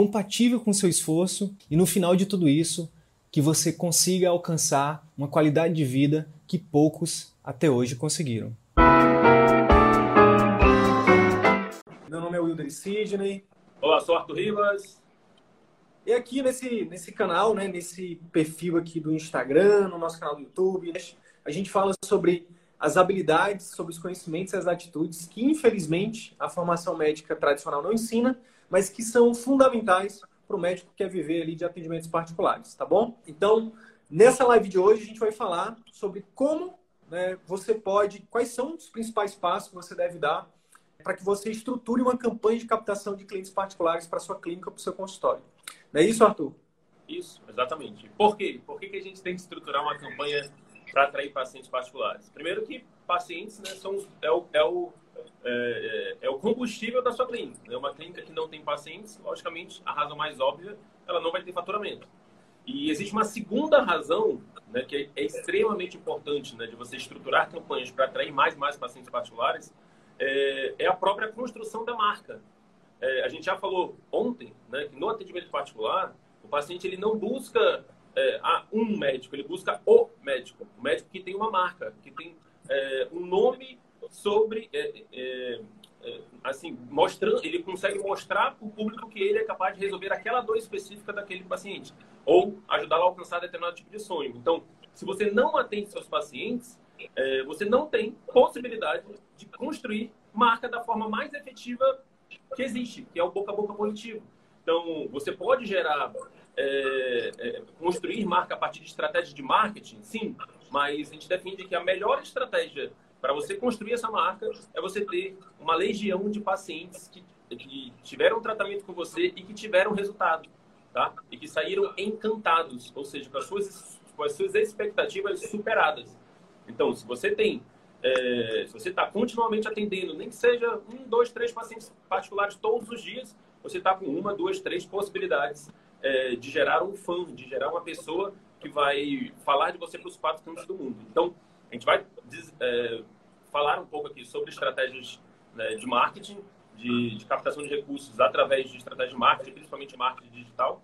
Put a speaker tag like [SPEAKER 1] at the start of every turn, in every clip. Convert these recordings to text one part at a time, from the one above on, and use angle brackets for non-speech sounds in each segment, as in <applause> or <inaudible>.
[SPEAKER 1] compatível com seu esforço e no final de tudo isso, que você consiga alcançar uma qualidade de vida que poucos até hoje conseguiram.
[SPEAKER 2] Meu nome é Wilder Sidney.
[SPEAKER 3] Olá, sou Arthur Rivas.
[SPEAKER 2] E aqui nesse, nesse canal, né, nesse perfil aqui do Instagram, no nosso canal do YouTube, a gente fala sobre as habilidades, sobre os conhecimentos e as atitudes que, infelizmente, a formação médica tradicional não ensina, mas que são fundamentais para o médico que quer viver ali de atendimentos particulares, tá bom? Então, nessa live de hoje, a gente vai falar sobre como né, você pode, quais são os principais passos que você deve dar para que você estruture uma campanha de captação de clientes particulares para sua clínica, para o seu consultório. Não é isso, Arthur?
[SPEAKER 3] Isso, exatamente. Por quê? Por que, que a gente tem que estruturar uma campanha para atrair pacientes particulares? Primeiro que pacientes né, são, é, o, é o é, é, é, o combustível da sua clínica. Né? Uma clínica que não tem pacientes, logicamente, a razão mais óbvia, ela não vai ter faturamento. E existe uma segunda razão, né, que é, é extremamente importante, né, de você estruturar campanhas para atrair mais e mais pacientes particulares, é, é, a própria construção da marca. É, a gente já falou ontem, né, que no atendimento particular, o paciente ele não busca é, um médico, ele busca o médico, o médico que tem uma marca, que tem um nome sobre é, é, é, assim mostrando ele consegue mostrar para o público que ele é capaz de resolver aquela dor específica daquele paciente ou ajudá-lo a alcançar determinado tipo de sonho. Então se você não atende seus pacientes é, você não tem possibilidade de construir marca da forma mais efetiva que existe que é o boca a boca positivo. Então você pode gerar é, é, construir marca a partir de estratégias de marketing sim mas a gente defende que a melhor estratégia para você construir essa marca, é você ter uma legião de pacientes que, que tiveram tratamento com você e que tiveram resultado, tá? E que saíram encantados, ou seja, com as suas, com as suas expectativas superadas. Então, se você tem, é, se você está continuamente atendendo, nem que seja um, dois, três pacientes particulares todos os dias, você está com uma, duas, três possibilidades é, de gerar um fã, de gerar uma pessoa que vai falar de você para os quatro cantos do mundo. Então, a gente vai é, falar um pouco aqui sobre estratégias né, de marketing, de, de, captação de recursos através de estratégias de marketing, principalmente marketing digital.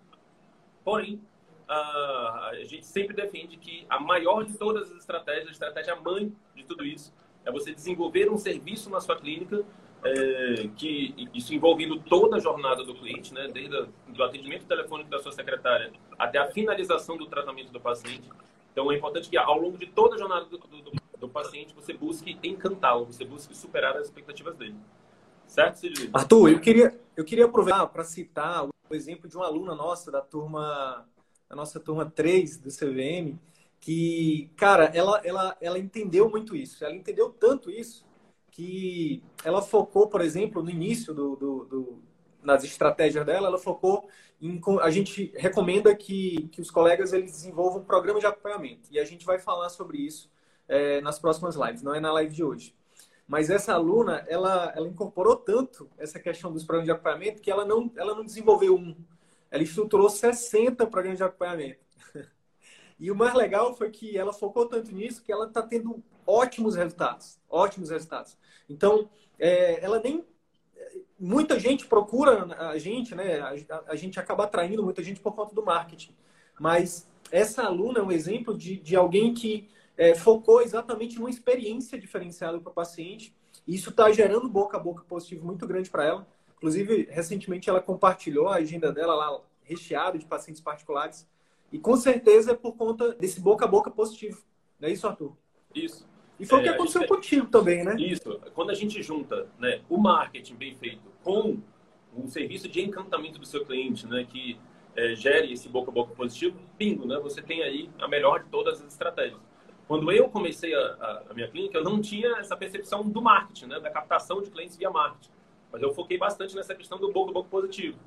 [SPEAKER 3] Porém, a, a gente sempre defende que a maior de todas as estratégias, a estratégia mãe de tudo isso, é você desenvolver um serviço na sua clínica é, que isso envolvendo toda a jornada do cliente, né, desde o atendimento telefônico da sua secretária até a finalização do tratamento do paciente, então, é importante que ao longo de toda a jornada do, do, do paciente, você busque encantá-lo, você busque superar as expectativas dele. Certo, Sidney?
[SPEAKER 2] Arthur, eu queria, eu queria aproveitar para citar o exemplo de uma aluna nossa da turma, da nossa turma 3 do CVM, que, cara, ela, ela, ela entendeu muito isso. Ela entendeu tanto isso que ela focou, por exemplo, no início do, do, do nas estratégias dela, ela focou a gente recomenda que, que os colegas eles desenvolvam um programa de acompanhamento. E a gente vai falar sobre isso é, nas próximas lives, não é na live de hoje. Mas essa aluna, ela, ela incorporou tanto essa questão dos programas de acompanhamento que ela não, ela não desenvolveu um. Ela estruturou 60 programas de acompanhamento. <laughs> E o mais legal foi que ela focou tanto nisso que ela está tendo ótimos resultados. Ótimos resultados. Então, é, ela nem muita gente procura a gente, né? A, a, gente acaba atraindo muita gente por conta do marketing. Mas essa aluna é um exemplo de, de alguém que é, focou exatamente numa experiência diferenciada para o paciente. E isso está gerando boca a boca positivo muito grande para ela. Inclusive, recentemente ela compartilhou a agenda dela lá recheada de pacientes particulares. E com certeza é por conta desse boca a boca positivo. Não é isso, Arthur?
[SPEAKER 3] Isso.
[SPEAKER 2] E foi é, o que aconteceu gente, contigo também, né?
[SPEAKER 3] Isso. Quando a gente junta né, o marketing bem feito com um serviço de encantamento do seu cliente, né, que é, gere esse boca a boca positivo, bingo, né? Você tem aí a melhor de todas as estratégias. Quando eu comecei a, a, a minha clínica, eu não tinha essa percepção do marketing, né, da captação de clientes via marketing. Mas eu foquei bastante nessa questão do boca a boca positivo.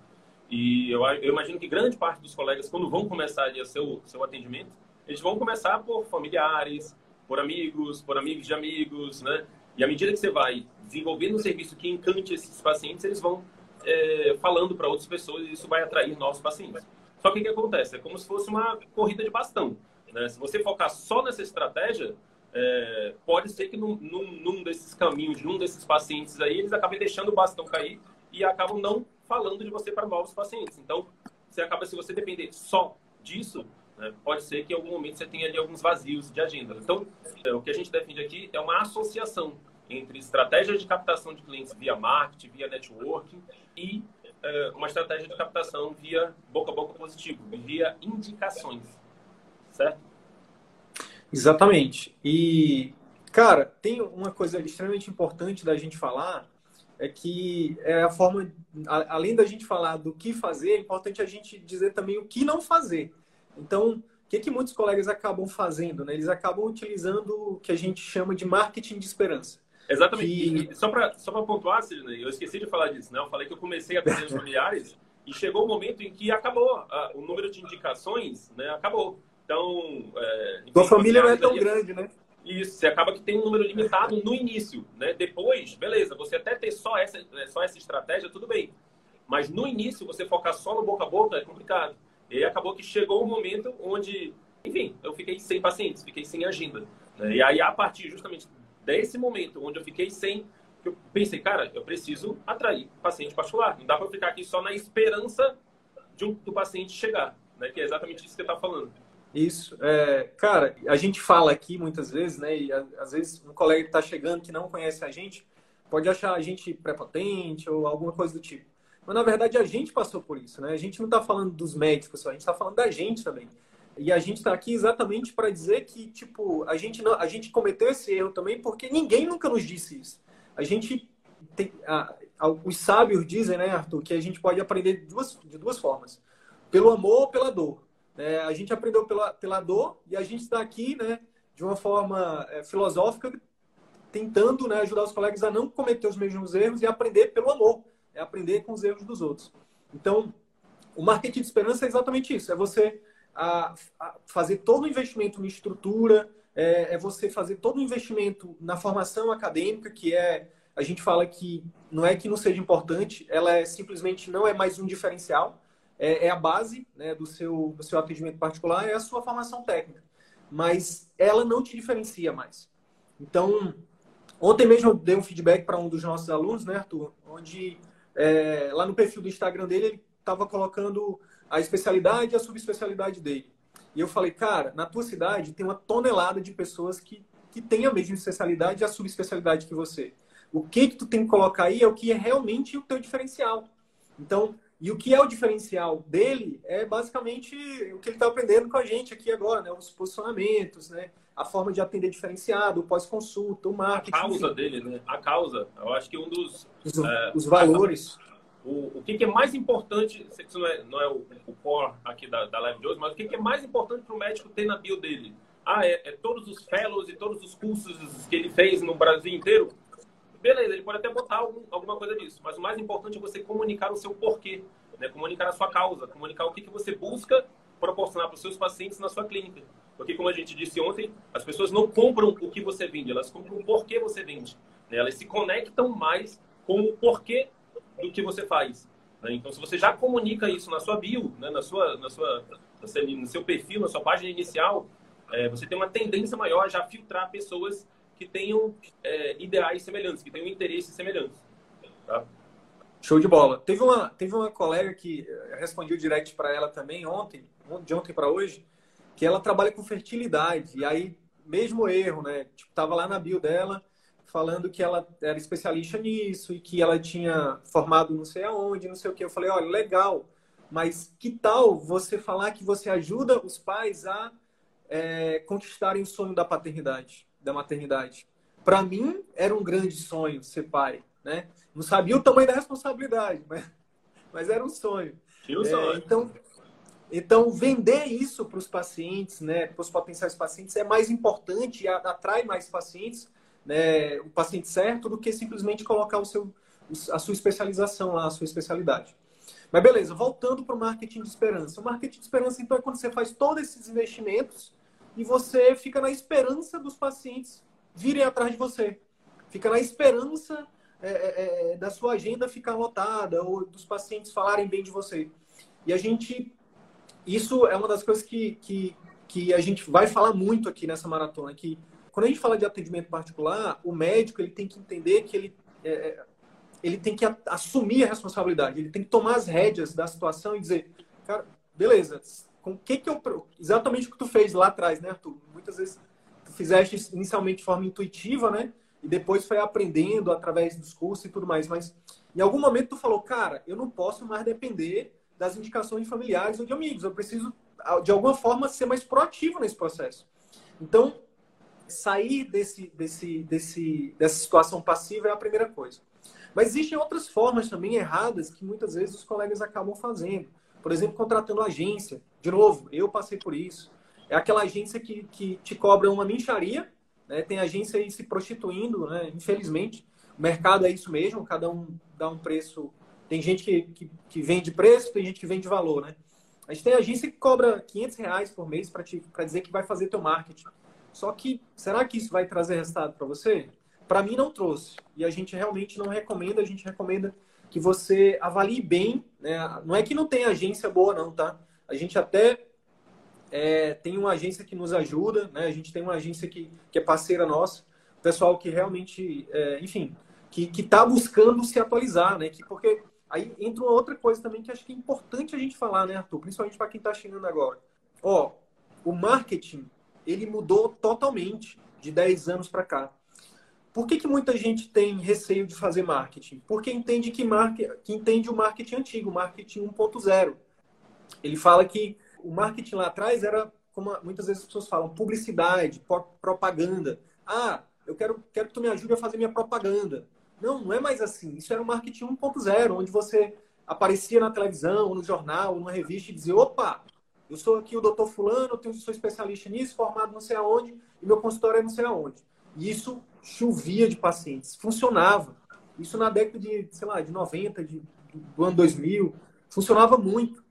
[SPEAKER 3] E eu, eu imagino que grande parte dos colegas, quando vão começar ali a seu, seu atendimento, eles vão começar por familiares, por amigos, por amigos de amigos, né? E à medida que você vai desenvolvendo um serviço que encante esses pacientes, eles vão é, falando para outras pessoas e isso vai atrair novos pacientes. Só que o que acontece? É como se fosse uma corrida de bastão. Né? Se você focar só nessa estratégia, é, pode ser que num, num, num, desses caminhos, de um desses pacientes aí, eles acabem deixando o bastão cair e acabam não falando de você para novos pacientes. Então, você acaba, se você depender só disso, né, pode ser que em algum momento você tenha ali alguns vazios de agenda. Então, é, o que a gente defende aqui é uma associação entre estratégias de captação de clientes via marketing, via networking e é, uma estratégia de captação via boca a boca positivo, via indicações, certo?
[SPEAKER 2] Exatamente. E, cara, tem uma coisa extremamente importante da gente falar, é que é a forma, além da gente falar do que fazer, é importante a gente dizer também o que não fazer. Então, o que, que muitos colegas acabam fazendo? Né? Eles acabam utilizando o que a gente chama de marketing de esperança.
[SPEAKER 3] Exatamente. Que... E, só para só pontuar, Sidney, eu esqueci de falar disso, né? Eu falei que eu comecei a atender os familiares <laughs> e chegou o um momento em que acabou. o número de indicações né, acabou. Então.
[SPEAKER 2] É, Tua família não é tão ali, grande, né?
[SPEAKER 3] Isso, você acaba que tem um número limitado no início, né? Depois, beleza, você até ter só essa, é, só essa estratégia, tudo bem. Mas no início, você focar só no boca a boca é complicado. E acabou que chegou um momento onde, enfim, eu fiquei sem pacientes, fiquei sem agenda. Né? E aí, a partir justamente desse momento, onde eu fiquei sem, eu pensei, cara, eu preciso atrair paciente particular. Não dá para ficar aqui só na esperança de um, do paciente chegar, né? Que é exatamente isso que você está falando.
[SPEAKER 2] Isso. É, cara, a gente fala aqui muitas vezes, né? E às vezes um colega que está chegando que não conhece a gente pode achar a gente prepotente ou alguma coisa do tipo. Mas na verdade a gente passou por isso, né? A gente não está falando dos médicos só, a gente está falando da gente também. E a gente está aqui exatamente para dizer que, tipo, a gente, não, a gente cometeu esse erro também porque ninguém nunca nos disse isso. A gente tem. A, a, os sábios dizem, né, Arthur, que a gente pode aprender de duas, de duas formas: pelo amor ou pela dor. É, a gente aprendeu pela, pela dor e a gente está aqui, né, de uma forma é, filosófica, tentando né, ajudar os colegas a não cometer os mesmos erros e aprender pelo amor, é aprender com os erros dos outros. Então, o marketing de esperança é exatamente isso: é você a, a fazer todo o investimento em estrutura, é, é, você fazer todo o investimento na formação acadêmica, que é a gente fala que não é que não seja importante, ela é simplesmente não é mais um diferencial é, é a base né, do, seu, do seu atendimento particular, é a sua formação técnica. Mas ela não te diferencia mais. Então, ontem mesmo eu dei um feedback para um dos nossos alunos, né, Arthur? Onde é, lá no perfil do Instagram dele, ele estava colocando a especialidade e a subespecialidade dele. E eu falei, cara, na tua cidade tem uma tonelada de pessoas que, que têm a mesma especialidade e a subespecialidade que você. O que que tu tem que colocar aí é o que é realmente o teu diferencial. Então, e o que é o diferencial dele é basicamente o que ele está aprendendo com a gente aqui agora, né? Os posicionamentos, né? A forma de atender diferenciado, o pós-consulta, o marketing.
[SPEAKER 3] A causa enfim. dele, né? A causa. Eu acho que um dos...
[SPEAKER 2] Os, é, os valores.
[SPEAKER 3] O, o que, que, é mais importante, sei que isso não é, não é o, o core aqui da, da live de hoje, mas o que, que é mais importante para o médico ter na bio dele? Ah, é, é todos os fellows e todos os cursos que ele fez no Brasil inteiro? beleza, ele pode até botar algum, alguma coisa disso, mas o mais importante é você comunicar o seu porquê, né? comunicar a sua causa, comunicar o que, que você busca proporcionar para os seus pacientes na sua clínica. Porque, como a gente disse ontem, as pessoas não compram o que você vende, elas compram o porquê você vende. Né? Elas se conectam mais com o porquê do que você faz. Né? Então, se você já comunica isso na sua bio, né? na sua, na sua, no seu perfil, na sua página inicial, é, você tem uma tendência maior a já filtrar pessoas que tenham é, ideais semelhantes, que tenham interesses semelhantes. Tá?
[SPEAKER 2] Show de bola. Teve uma, teve uma colega que eh, respondi o direct para ela também ontem, de ontem para hoje, que ela trabalha com fertilidade. E aí, mesmo erro, né? Tipo, tava lá na bio dela falando que ela era especialista nisso e que ela tinha formado não sei aonde, não sei o que. Eu falei, olha, legal, mas que tal você falar que você ajuda os pais a é, conquistarem o sonho da paternidade? da maternidade. Para mim, era um grande sonho ser pai, né? Não sabia o tamanho da responsabilidade, <laughs> mas, mas era um sonho.
[SPEAKER 3] Sonho.
[SPEAKER 2] É, então, então, vender isso para os pacientes, né, para os potenciais pacientes, é mais importante e atrai mais pacientes, né, o paciente certo, do que simplesmente colocar o seu, a sua especialização lá, a sua especialidade. Mas beleza, voltando para o marketing de esperança. O marketing de esperança, então, é quando você faz todos esses investimentos e você fica na esperança dos pacientes virem atrás de você. Fica na esperança é, é, é, da sua agenda ficar lotada ou dos pacientes falarem bem de você. E a gente. Isso é uma das coisas que, que, que a gente vai falar muito aqui nessa maratona. Que quando a gente fala de atendimento particular, o médico ele tem que entender que ele, é, é ele tem que assumir a responsabilidade, ele tem que tomar as rédeas da situação e dizer, cara, beleza, com que que eu exatamente o que tu fez lá atrás, né, Arthur? Muitas vezes tu fizeste inicialmente de forma intuitiva, né? E depois foi aprendendo através dos cursos e tudo mais, mas em algum momento tu falou, cara, eu não posso mais depender das indicações de familiares ou de amigos, eu preciso de alguma forma ser mais proativo nesse processo. Então, sair desse, desse, desse, dessa situação passiva é a primeira coisa. Mas existem outras formas também erradas que muitas vezes os colegas acabam fazendo. Por exemplo, contratando agência. De novo, eu passei por isso. É aquela agência que, que te cobra uma mincharia, né? tem agência aí se prostituindo, né? infelizmente. O mercado é isso mesmo, cada um dá um preço. Tem gente que, que, que vende preço, tem gente que vende valor, né? A gente tem agência que cobra 500 reais por mês para dizer que vai fazer teu marketing. Só que, será que isso vai trazer resultado para você? Para mim, não trouxe. E a gente realmente não recomenda, a gente recomenda que você avalie bem. Né? Não é que não tem agência boa, não, tá? A gente até é, tem uma agência que nos ajuda, né? A gente tem uma agência que, que é parceira nossa, pessoal que realmente, é, enfim, que está buscando se atualizar, né? Que, porque aí entra uma outra coisa também que acho que é importante a gente falar, né, Arthur? Principalmente para quem está chegando agora. Ó, o marketing, ele mudou totalmente de 10 anos para cá. Por que, que muita gente tem receio de fazer marketing? Porque entende que, market, que entende o marketing antigo, o marketing 1.0. Ele fala que o marketing lá atrás era, como muitas vezes as pessoas falam, publicidade, propaganda. Ah, eu quero, quero que tu me ajude a fazer minha propaganda. Não, não é mais assim. Isso era o marketing 1.0, onde você aparecia na televisão, no jornal, numa revista e dizia: opa, eu sou aqui o doutor Fulano, eu sou especialista nisso, formado não sei aonde, e meu consultório é não sei aonde. E isso chovia de pacientes, funcionava. Isso na década de, sei lá, de 90, de, do ano 2000, funcionava muito.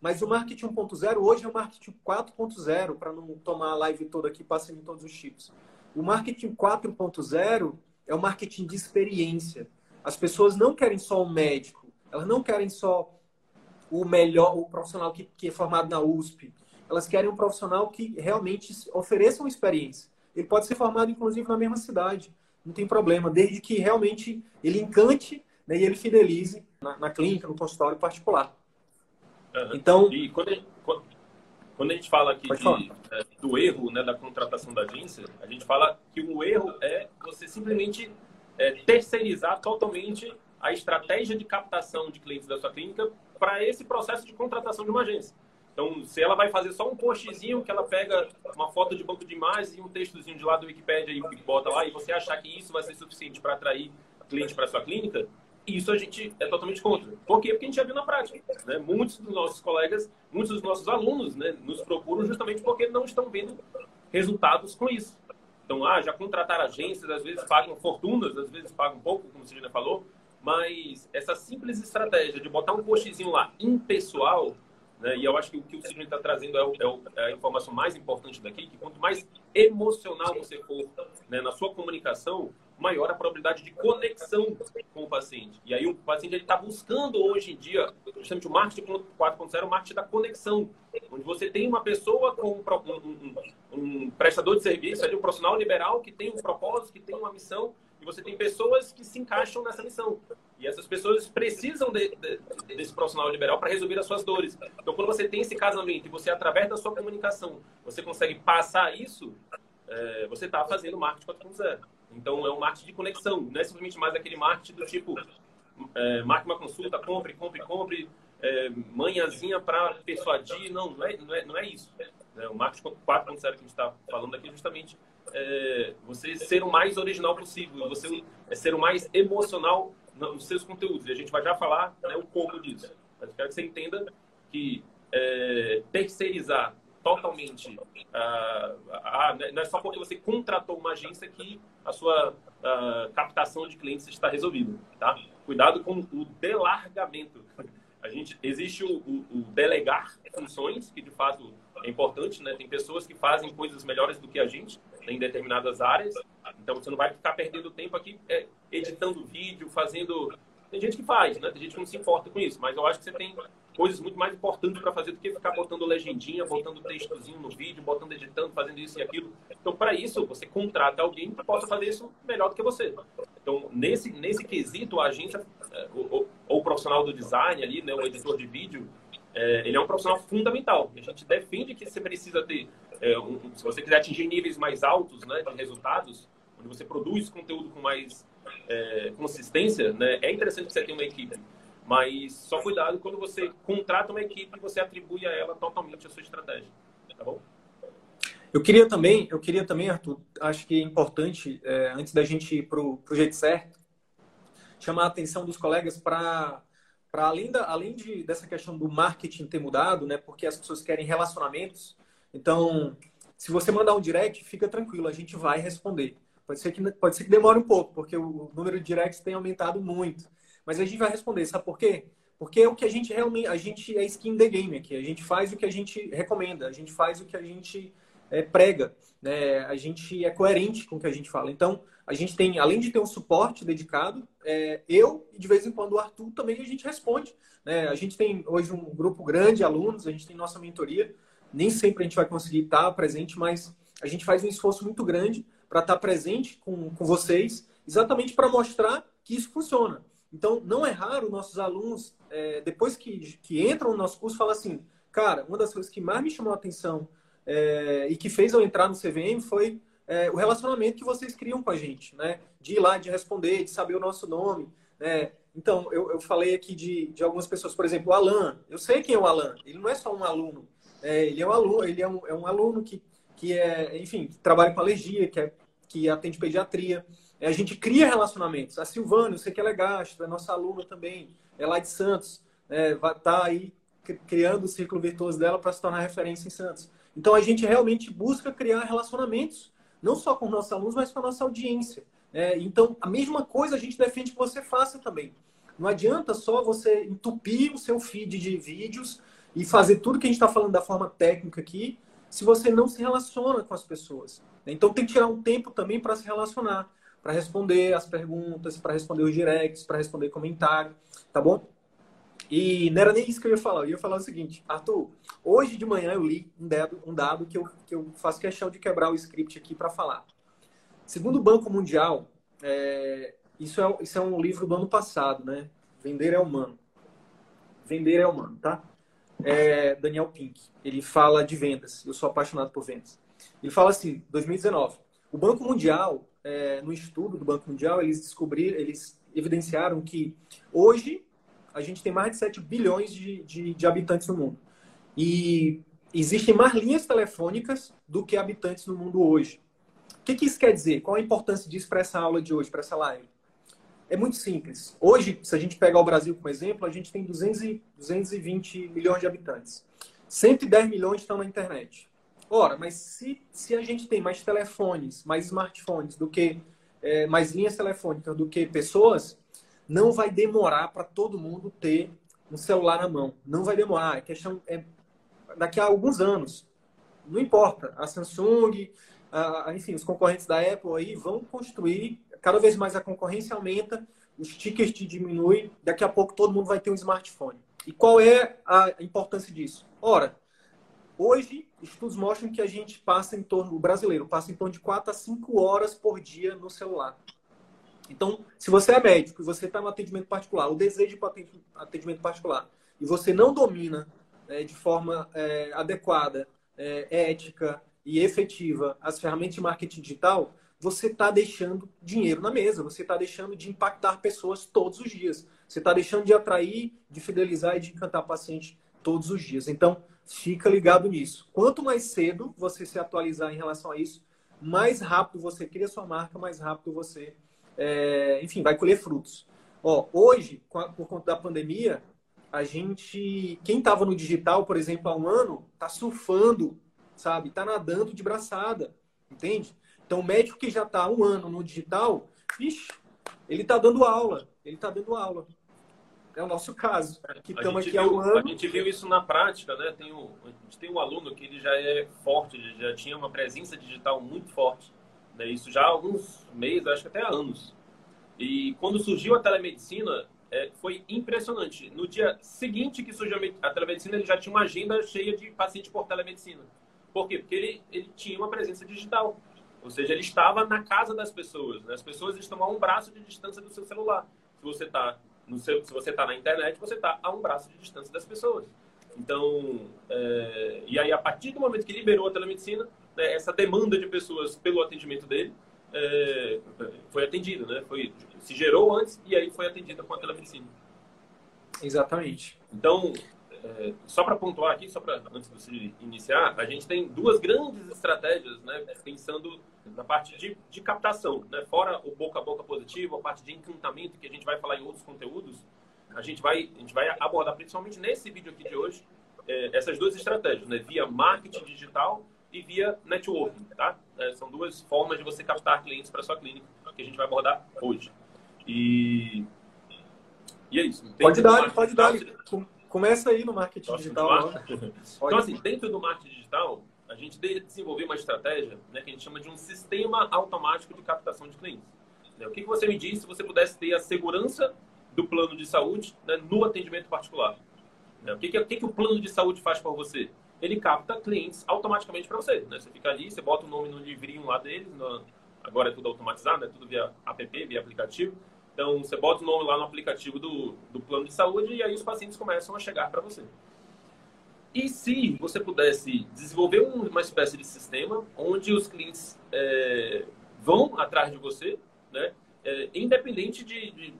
[SPEAKER 2] Mas o marketing 1.0 hoje é o marketing 4.0, para não tomar a live toda aqui passando em todos os chips. O marketing 4.0 é o marketing de experiência. As pessoas não querem só um médico, elas não querem só o melhor, o profissional que, que é formado na USP. Elas querem um profissional que realmente ofereça uma experiência. Ele pode ser formado, inclusive, na mesma cidade. Não tem problema, desde que realmente ele encante né, e ele fidelize na, na clínica, no consultório particular.
[SPEAKER 3] Uhum. Então, e quando a, gente, quando a gente fala aqui de, é, do erro né, da contratação da agência, a gente fala que o erro é você simplesmente é, terceirizar totalmente a estratégia de captação de clientes da sua clínica para esse processo de contratação de uma agência. Então, se ela vai fazer só um postzinho que ela pega uma foto de banco de imagens e um textozinho de lá do Wikipedia e bota lá, e você achar que isso vai ser suficiente para atrair cliente para sua clínica, isso a gente é totalmente contra. Por quê? Porque a gente já viu na prática. Né? Muitos dos nossos colegas, muitos dos nossos alunos né, nos procuram justamente porque não estão vendo resultados com isso. Então, ah, já contrataram agências, às vezes pagam fortunas, às vezes pagam pouco, como você já falou, mas essa simples estratégia de botar um postzinho lá impessoal né? E eu acho que o que o Sidney está trazendo é, é, o, é, a informação mais importante daqui, que quanto mais emocional você for né, na sua comunicação, maior a probabilidade de conexão com o paciente. E aí o paciente está buscando hoje em dia, justamente o marketing 4.0, o marketing da conexão, onde você tem uma pessoa com um, um, um prestador de serviço, ali, um profissional liberal que tem um propósito, que tem uma missão, e você tem pessoas que se encaixam nessa missão. E essas pessoas precisam de, de, desse profissional liberal para resolver as suas dores. Então, quando você tem esse casamento e você, através da sua comunicação, você consegue passar isso, é, você está fazendo marketing 4.0. Então, é um marketing de conexão. Não é simplesmente mais aquele marketing do tipo, é, marque uma consulta, compre, compre, compre, é, manhãzinha para persuadir. Não, não é, não é, não é isso. É, o marketing 4.0 que a gente está falando aqui é justamente é, você ser o mais original possível, você é ser o mais emocional nos seus conteúdos. E a gente vai já falar né, o como disso. Mas eu quero que você entenda que é, terceirizar totalmente, ah, ah, não é só porque você contratou uma agência que a sua ah, captação de clientes está resolvida, tá? Cuidado com o delargamento. A gente existe o, o, o, delegar funções, que de fato é importante, né? Tem pessoas que fazem coisas melhores do que a gente né, em determinadas áreas. Então você não vai ficar perdendo tempo aqui é, editando vídeo, fazendo. Tem gente que faz, né? Tem gente que não se importa com isso, mas eu acho que você tem coisas muito mais importantes para fazer do que ficar botando legendinha, botando textozinho no vídeo, botando editando, fazendo isso e aquilo. Então, para isso, você contrata alguém que possa fazer isso melhor do que você. Então, nesse, nesse quesito, a agência, é, ou, o profissional do design ali, né, o editor de vídeo, é, ele é um profissional fundamental. A gente defende que você precisa ter, é, um, se você quiser atingir níveis mais altos né, de resultados, onde você produz conteúdo com mais é, consistência, né, é interessante que você tenha uma equipe. Mas só cuidado quando você contrata uma equipe e você atribui a ela totalmente a sua estratégia. Tá bom?
[SPEAKER 2] Eu queria também, eu queria também, Arthur, acho que é importante, é, antes da gente ir para o jeito certo, chamar a atenção dos colegas para para além, da, além de, dessa questão do marketing ter mudado, né? Porque as pessoas querem relacionamentos. Então, se você mandar um direct, fica tranquilo, a gente vai responder. Pode ser que, pode ser que demore um pouco, porque o número de directs tem aumentado muito. Mas a gente vai responder, sabe por quê? Porque é o que a gente realmente, a gente é skin the game aqui. A gente faz o que a gente recomenda, a gente faz o que a gente é, prega, né? A gente é coerente com o que a gente fala. Então, a gente tem, além de ter um suporte dedicado, é, eu e de vez em quando o Arthur também a gente responde. Né? A gente tem hoje um grupo grande de alunos, a gente tem nossa mentoria. Nem sempre a gente vai conseguir estar presente, mas a gente faz um esforço muito grande para estar presente com, com vocês, exatamente para mostrar que isso funciona. Então, não é raro nossos alunos, é, depois que, que entram no nosso curso, falam assim: cara, uma das coisas que mais me chamou a atenção é, e que fez eu entrar no CVM foi é, o relacionamento que vocês criam com a gente, né? De ir lá, de responder, de saber o nosso nome. Né? Então, eu, eu falei aqui de, de algumas pessoas, por exemplo, o Alan. Eu sei quem é o Alan. Ele não é só um aluno. É, ele é um aluno, ele é um, é um aluno que, que é, enfim, que trabalha com alergia, que, é, que atende pediatria. É, a gente cria relacionamentos. A Silvana, eu sei que ela é gastro, é nossa aluna também, é lá de Santos, é, tá aí criando o círculo virtuoso dela para se tornar referência em Santos. Então a gente realmente busca criar relacionamentos, não só com nossos alunos, mas com a nossa audiência. É, então a mesma coisa a gente defende que você faça também. Não adianta só você entupir o seu feed de vídeos e fazer tudo que a gente está falando da forma técnica aqui, se você não se relaciona com as pessoas. Então tem que tirar um tempo também para se relacionar para responder as perguntas, para responder os directs, para responder comentário, tá bom? E não era nem isso que eu ia falar. Eu ia falar o seguinte, Arthur, hoje de manhã eu li um dado, um dado que, eu, que eu faço questão de quebrar o script aqui para falar. Segundo o Banco Mundial, é, isso, é, isso é um livro do ano passado, né? Vender é humano. Vender é humano, tá? É Daniel Pink. Ele fala de vendas. Eu sou apaixonado por vendas. Ele fala assim, 2019. O Banco Mundial é, no estudo do Banco Mundial, eles descobriram, eles evidenciaram que hoje a gente tem mais de 7 bilhões de, de, de habitantes no mundo. E existem mais linhas telefônicas do que habitantes no mundo hoje. O que, que isso quer dizer? Qual a importância disso para essa aula de hoje, para essa live? É muito simples. Hoje, se a gente pegar o Brasil como exemplo, a gente tem 200 e, 220 milhões de habitantes. 110 milhões estão na internet. Ora, mas se, se a gente tem mais telefones, mais smartphones do que é, mais linhas telefônicas do que pessoas, não vai demorar para todo mundo ter um celular na mão. Não vai demorar. A questão é daqui a alguns anos. Não importa. A Samsung, a, enfim, os concorrentes da Apple aí vão construir. Cada vez mais a concorrência aumenta, os tickets diminuem. Daqui a pouco todo mundo vai ter um smartphone. E qual é a importância disso? Ora, Hoje, estudos mostram que a gente passa em torno, o brasileiro passa em torno de 4 a 5 horas por dia no celular. Então, se você é médico e você está no atendimento particular, o desejo para atendimento particular, e você não domina é, de forma é, adequada, é, ética e efetiva as ferramentas de marketing digital, você está deixando dinheiro na mesa, você está deixando de impactar pessoas todos os dias, você está deixando de atrair, de fidelizar e de encantar paciente todos os dias. Então, fica ligado nisso. Quanto mais cedo você se atualizar em relação a isso, mais rápido você cria sua marca, mais rápido você, é, enfim, vai colher frutos. Ó, hoje, por conta da pandemia, a gente, quem estava no digital, por exemplo, há um ano, está surfando, sabe? Está nadando de braçada, entende? Então, o médico que já está um ano no digital, ele está dando aula, ele está dando aula. é o nosso caso.
[SPEAKER 3] Que estamos aqui há um ano. A gente viu isso na prática, né? Tem um, a gente tem um aluno que ele já é forte, ele já tinha uma presença digital muito forte. Né? Isso já há alguns meses, acho que até há anos. E quando surgiu a telemedicina, é, foi impressionante. No dia seguinte que surgiu a telemedicina, ele já tinha uma agenda cheia de pacientes por telemedicina. Por quê? Porque ele, ele tinha uma presença digital. Ou seja, ele estava na casa das pessoas. Né? As pessoas estão a um braço de distância do seu celular. Se você está se você está na internet, você está a um braço de distância das pessoas. Então, é, e aí a partir do momento que liberou a telemedicina, né, essa demanda de pessoas pelo atendimento dele é, foi atendida, né? Foi, se gerou antes e aí foi atendida com a telemedicina.
[SPEAKER 2] Exatamente.
[SPEAKER 3] Então, é, só para pontuar aqui, só para antes de você iniciar, a gente tem duas grandes estratégias, né? Pensando na parte de, de captação, né? Fora o boca a boca positivo, a parte de encantamento que a gente vai falar em outros conteúdos, a gente vai a gente vai abordar principalmente nesse vídeo aqui de hoje é, essas duas estratégias, né? Via marketing digital e via networking, tá? É, são duas formas de você captar clientes para sua clínica que a gente vai abordar hoje. E, e é isso.
[SPEAKER 2] Pode dar, pode dar. Começa aí no marketing Posso digital.
[SPEAKER 3] Então, assim, dentro do marketing digital, a gente desenvolveu uma estratégia né, que a gente chama de um sistema automático de captação de clientes. Né, o que, que você me disse se você pudesse ter a segurança do plano de saúde né, no atendimento particular? Né, o que, que, o que, que o plano de saúde faz por você? ele capta clientes automaticamente para você. Né? Você fica ali, você bota o nome no livrinho lá deles, no... agora é tudo automatizado, é tudo via app, via aplicativo. Então, você bota o nome lá no aplicativo do, do plano de saúde e aí os pacientes começam a chegar para você. E se você pudesse desenvolver uma espécie de sistema onde os clientes é, vão atrás de você, né? É, independente de, de,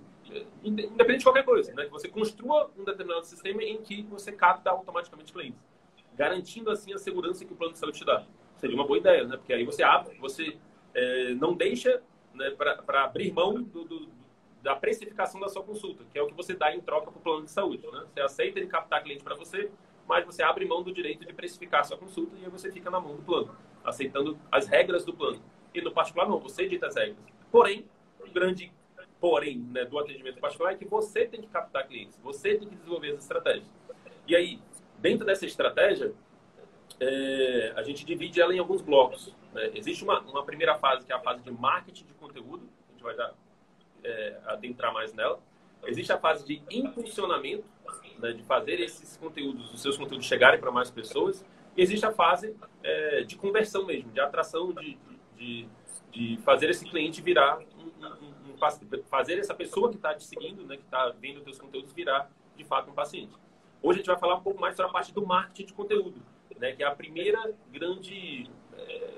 [SPEAKER 3] independente de qualquer coisa, né? Que você construa um determinado sistema em que você capta automaticamente clientes garantindo assim a segurança que o plano de saúde te dá. Seria uma boa ideia, né? Porque aí você abre, você é, não deixa né, para abrir mão do, do, da precificação da sua consulta, que é o que você dá em troca para o plano de saúde. Né? Você aceita ele captar cliente para você, mas você abre mão do direito de precificar a sua consulta e aí você fica na mão do plano, aceitando as regras do plano. E no particular não, você dita as regras. Porém, o grande porém né, do atendimento particular é que você tem que captar clientes, você tem que desenvolver as estratégias. E aí, Dentro dessa estratégia, é, a gente divide ela em alguns blocos. Né? Existe uma, uma primeira fase, que é a fase de marketing de conteúdo, a gente vai dar, é, adentrar mais nela. Existe a fase de impulsionamento, né, de fazer esses conteúdos, os seus conteúdos chegarem para mais pessoas. E existe a fase é, de conversão mesmo, de atração, de, de, de fazer esse cliente virar um, um, um, fazer essa pessoa que está te seguindo, né, que está vendo os seus conteúdos, virar de fato um paciente. Hoje a gente vai falar um pouco mais sobre a parte do marketing de conteúdo, né, que é a primeira grande, é,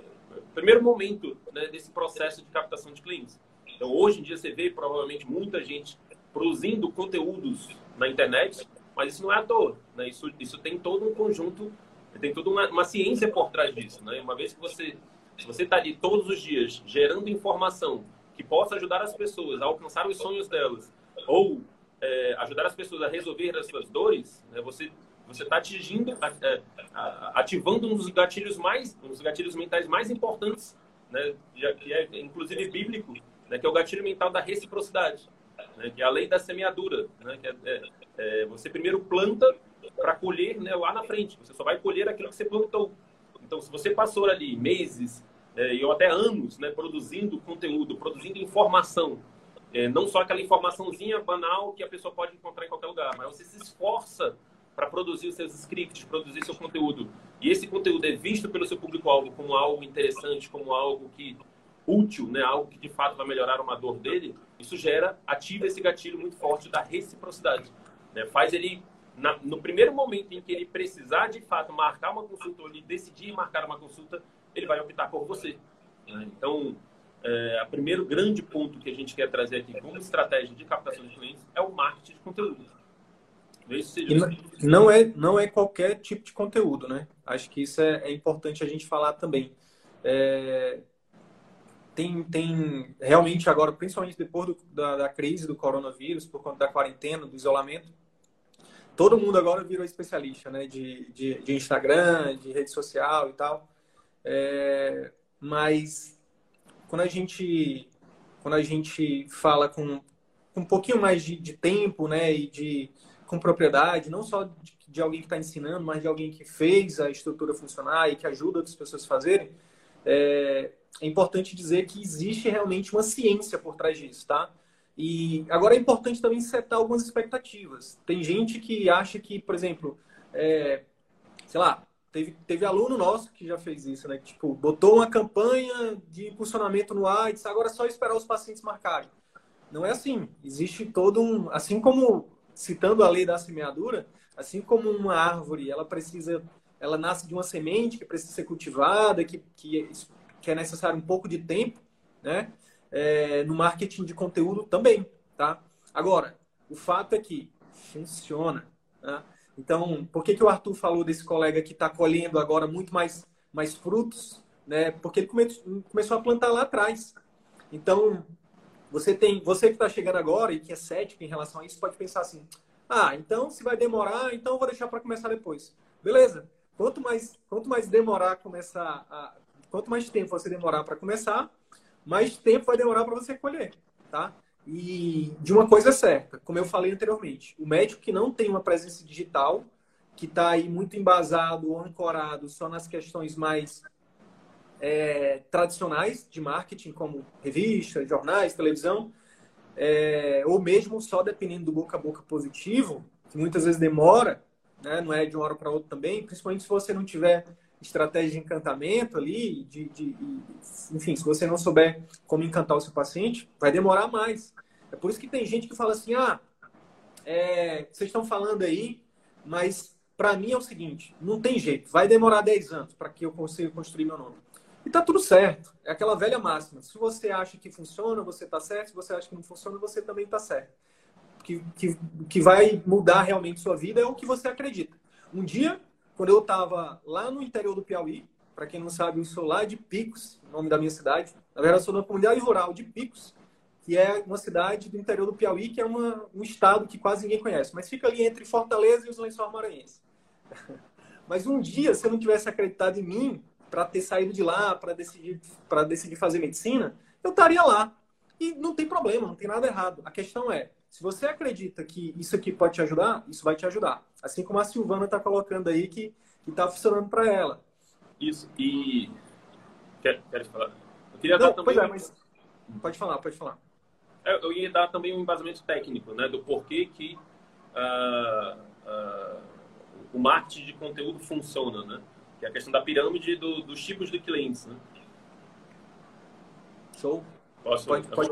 [SPEAKER 3] primeiro momento né, desse processo de captação de clientes. Então, hoje em dia você vê provavelmente muita gente produzindo conteúdos na internet, mas isso não é à toa, né? Isso, isso tem todo um conjunto, tem toda uma, uma ciência por trás disso, né? Uma vez que você, se você está ali todos os dias gerando informação que possa ajudar as pessoas a alcançar os sonhos delas, ou é, ajudar as pessoas a resolver as suas dores, né, você você está atingindo, é, ativando um dos gatilhos mais, um dos gatilhos mentais mais importantes, né, que é inclusive bíblico, né, que é o gatilho mental da reciprocidade, né, que é a lei da semeadura, né, que é, é, é você primeiro planta para colher né, lá na frente. Você só vai colher aquilo que você plantou. Então, se você passou ali meses é, e ou até anos né, produzindo conteúdo, produzindo informação é, não só aquela informaçãozinha banal que a pessoa pode encontrar em qualquer lugar, mas você se esforça para produzir os seus scripts, produzir seu conteúdo. E esse conteúdo é visto pelo seu público-alvo como algo interessante, como algo que útil, né? algo que de fato vai melhorar uma dor dele, isso gera, ativa esse gatilho muito forte da reciprocidade. Né? Faz ele, na, no primeiro momento em que ele precisar de fato marcar uma consulta ou ele decidir marcar uma consulta, ele vai optar por você. Né? Então, é, o primeiro grande ponto que a gente quer trazer aqui como estratégia de captação de clientes é o marketing de conteúdo.
[SPEAKER 2] não é não é qualquer tipo de conteúdo, né? Acho que isso é, é importante a gente falar também. É, tem, tem realmente agora, principalmente depois do, da, da, crise do coronavírus, por conta da quarentena, do isolamento, todo mundo agora virou especialista, né? De, de, de Instagram, de rede social e tal. É, mas quando a gente quando a gente fala com, com um pouquinho mais de, de tempo, né, e de com propriedade, não só de, de alguém que está ensinando, mas de alguém que fez a estrutura funcionar e que ajuda outras pessoas a fazerem, é, é importante dizer que existe realmente uma ciência por trás disso, tá? E agora é importante também setar algumas expectativas. Tem gente que acha que, por exemplo, é, sei lá, teve, teve aluno nosso que já fez isso, né? Tipo, botou uma campanha de impulsionamento no ar e disse, agora é só esperar os pacientes marcarem. Não é assim. Existe todo um. Assim como, citando a lei da semeadura, assim como uma árvore, ela precisa. Ela nasce de uma semente que precisa ser cultivada, que, que, que é necessário um pouco de tempo, né? É, no marketing de conteúdo também, tá? Agora, o fato é que funciona. Né? Então, por que, que o Arthur falou desse colega que está colhendo agora muito mais, mais frutos? Né? Porque ele come, começou a plantar lá atrás. Então, você tem, você que está chegando agora e que é cético em relação a isso, pode pensar assim: ah, então se vai demorar, então eu vou deixar para começar depois. Beleza? Quanto mais, quanto mais demorar começar, a, quanto mais tempo você demorar para começar, mais tempo vai demorar para você colher, tá? E de uma coisa certa, como eu falei anteriormente, o médico que não tem uma presença digital, que está aí muito embasado ou ancorado só nas questões mais é, tradicionais de marketing, como revistas, jornais, televisão, é, ou mesmo só dependendo do boca a boca positivo, que muitas vezes demora, né, não é de uma hora para outra também, principalmente se você não tiver estratégia de encantamento ali, de, de, de, enfim, se você não souber como encantar o seu paciente, vai demorar mais. É por isso que tem gente que fala assim, ah, é, vocês estão falando aí, mas para mim é o seguinte, não tem jeito, vai demorar 10 anos para que eu consiga construir meu nome. E tá tudo certo. É aquela velha máxima. Se você acha que funciona, você tá certo. Se você acha que não funciona, você também tá certo. Que, que, que vai mudar realmente sua vida é o que você acredita. Um dia, quando eu estava lá no interior do Piauí, para quem não sabe, eu sou lá de Picos, nome da minha cidade. Na verdade, eu sou da comunidade rural de Picos, que é uma cidade do interior do Piauí, que é uma, um estado que quase ninguém conhece, mas fica ali entre Fortaleza e os Lençóis Maranhenses. <laughs> Mas um dia, se eu não tivesse acreditado em mim, para ter saído de lá, para decidir, decidir fazer medicina, eu estaria lá. E não tem problema, não tem nada errado. A questão é, se você acredita que isso aqui pode te ajudar, isso vai te ajudar. Assim como a Silvana está colocando aí que está funcionando para ela.
[SPEAKER 3] Isso, e... Quer, quer falar? Eu queria
[SPEAKER 2] não, dar também... É, mas... Pode falar, pode falar.
[SPEAKER 3] É, eu ia dar também um embasamento técnico, né? Do porquê que uh, uh, o marketing de conteúdo funciona, né? que é a questão da pirâmide do, dos tipos de clientes. Né?
[SPEAKER 2] Show.
[SPEAKER 3] Posso?
[SPEAKER 2] Pode, pode,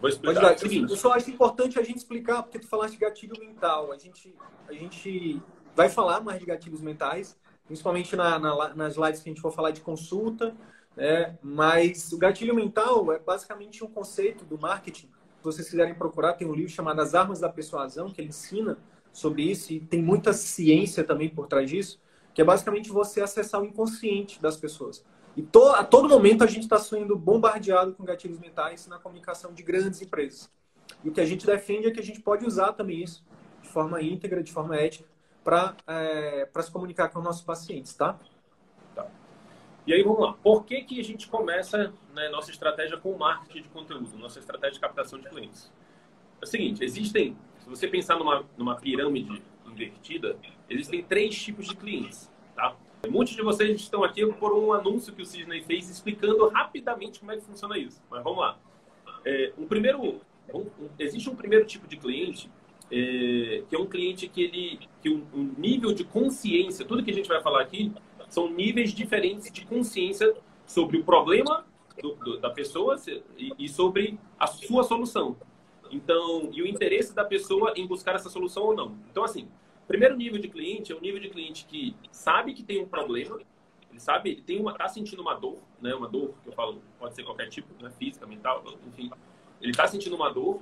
[SPEAKER 3] vou explicar. Pode
[SPEAKER 2] dar. Eu, eu só acho importante a gente explicar, porque tu falaste de gatilho mental. A gente, a gente vai falar mais de gatilhos mentais, principalmente na, na, nas slides que a gente for falar de consulta. Né? Mas o gatilho mental é basicamente um conceito do marketing. Se vocês quiserem procurar, tem um livro chamado As Armas da Persuasão, que ele ensina sobre isso e tem muita ciência também por trás disso que é basicamente você acessar o inconsciente das pessoas. E to, a todo momento a gente está sendo bombardeado com gatilhos mentais na comunicação de grandes empresas. E o que a gente defende é que a gente pode usar também isso de forma íntegra, de forma ética, para é, se comunicar com os nossos pacientes, tá?
[SPEAKER 3] tá? E aí, vamos lá. Por que, que a gente começa né, nossa estratégia com marketing de conteúdo, nossa estratégia de captação de clientes? É o seguinte, existem, se você pensar numa, numa pirâmide invertida, existem três tipos de clientes? Muitos de vocês estão aqui por um anúncio que o Sidney fez explicando rapidamente como é que funciona isso. Mas vamos lá. É, um primeiro, um, existe um primeiro tipo de cliente é, que é um cliente que ele, que um, um, nível de consciência, tudo que a gente vai falar aqui são níveis diferentes de consciência sobre o problema do, do, da pessoa e, e sobre a sua solução. Então, e o interesse da pessoa em buscar essa solução ou não. Então, assim, Primeiro nível de cliente é o nível de cliente que sabe que tem um problema, ele sabe, ele tem uma, tá sentindo uma dor, né? Uma dor que eu falo pode ser qualquer tipo, né? Física, mental, enfim. Ele está sentindo uma dor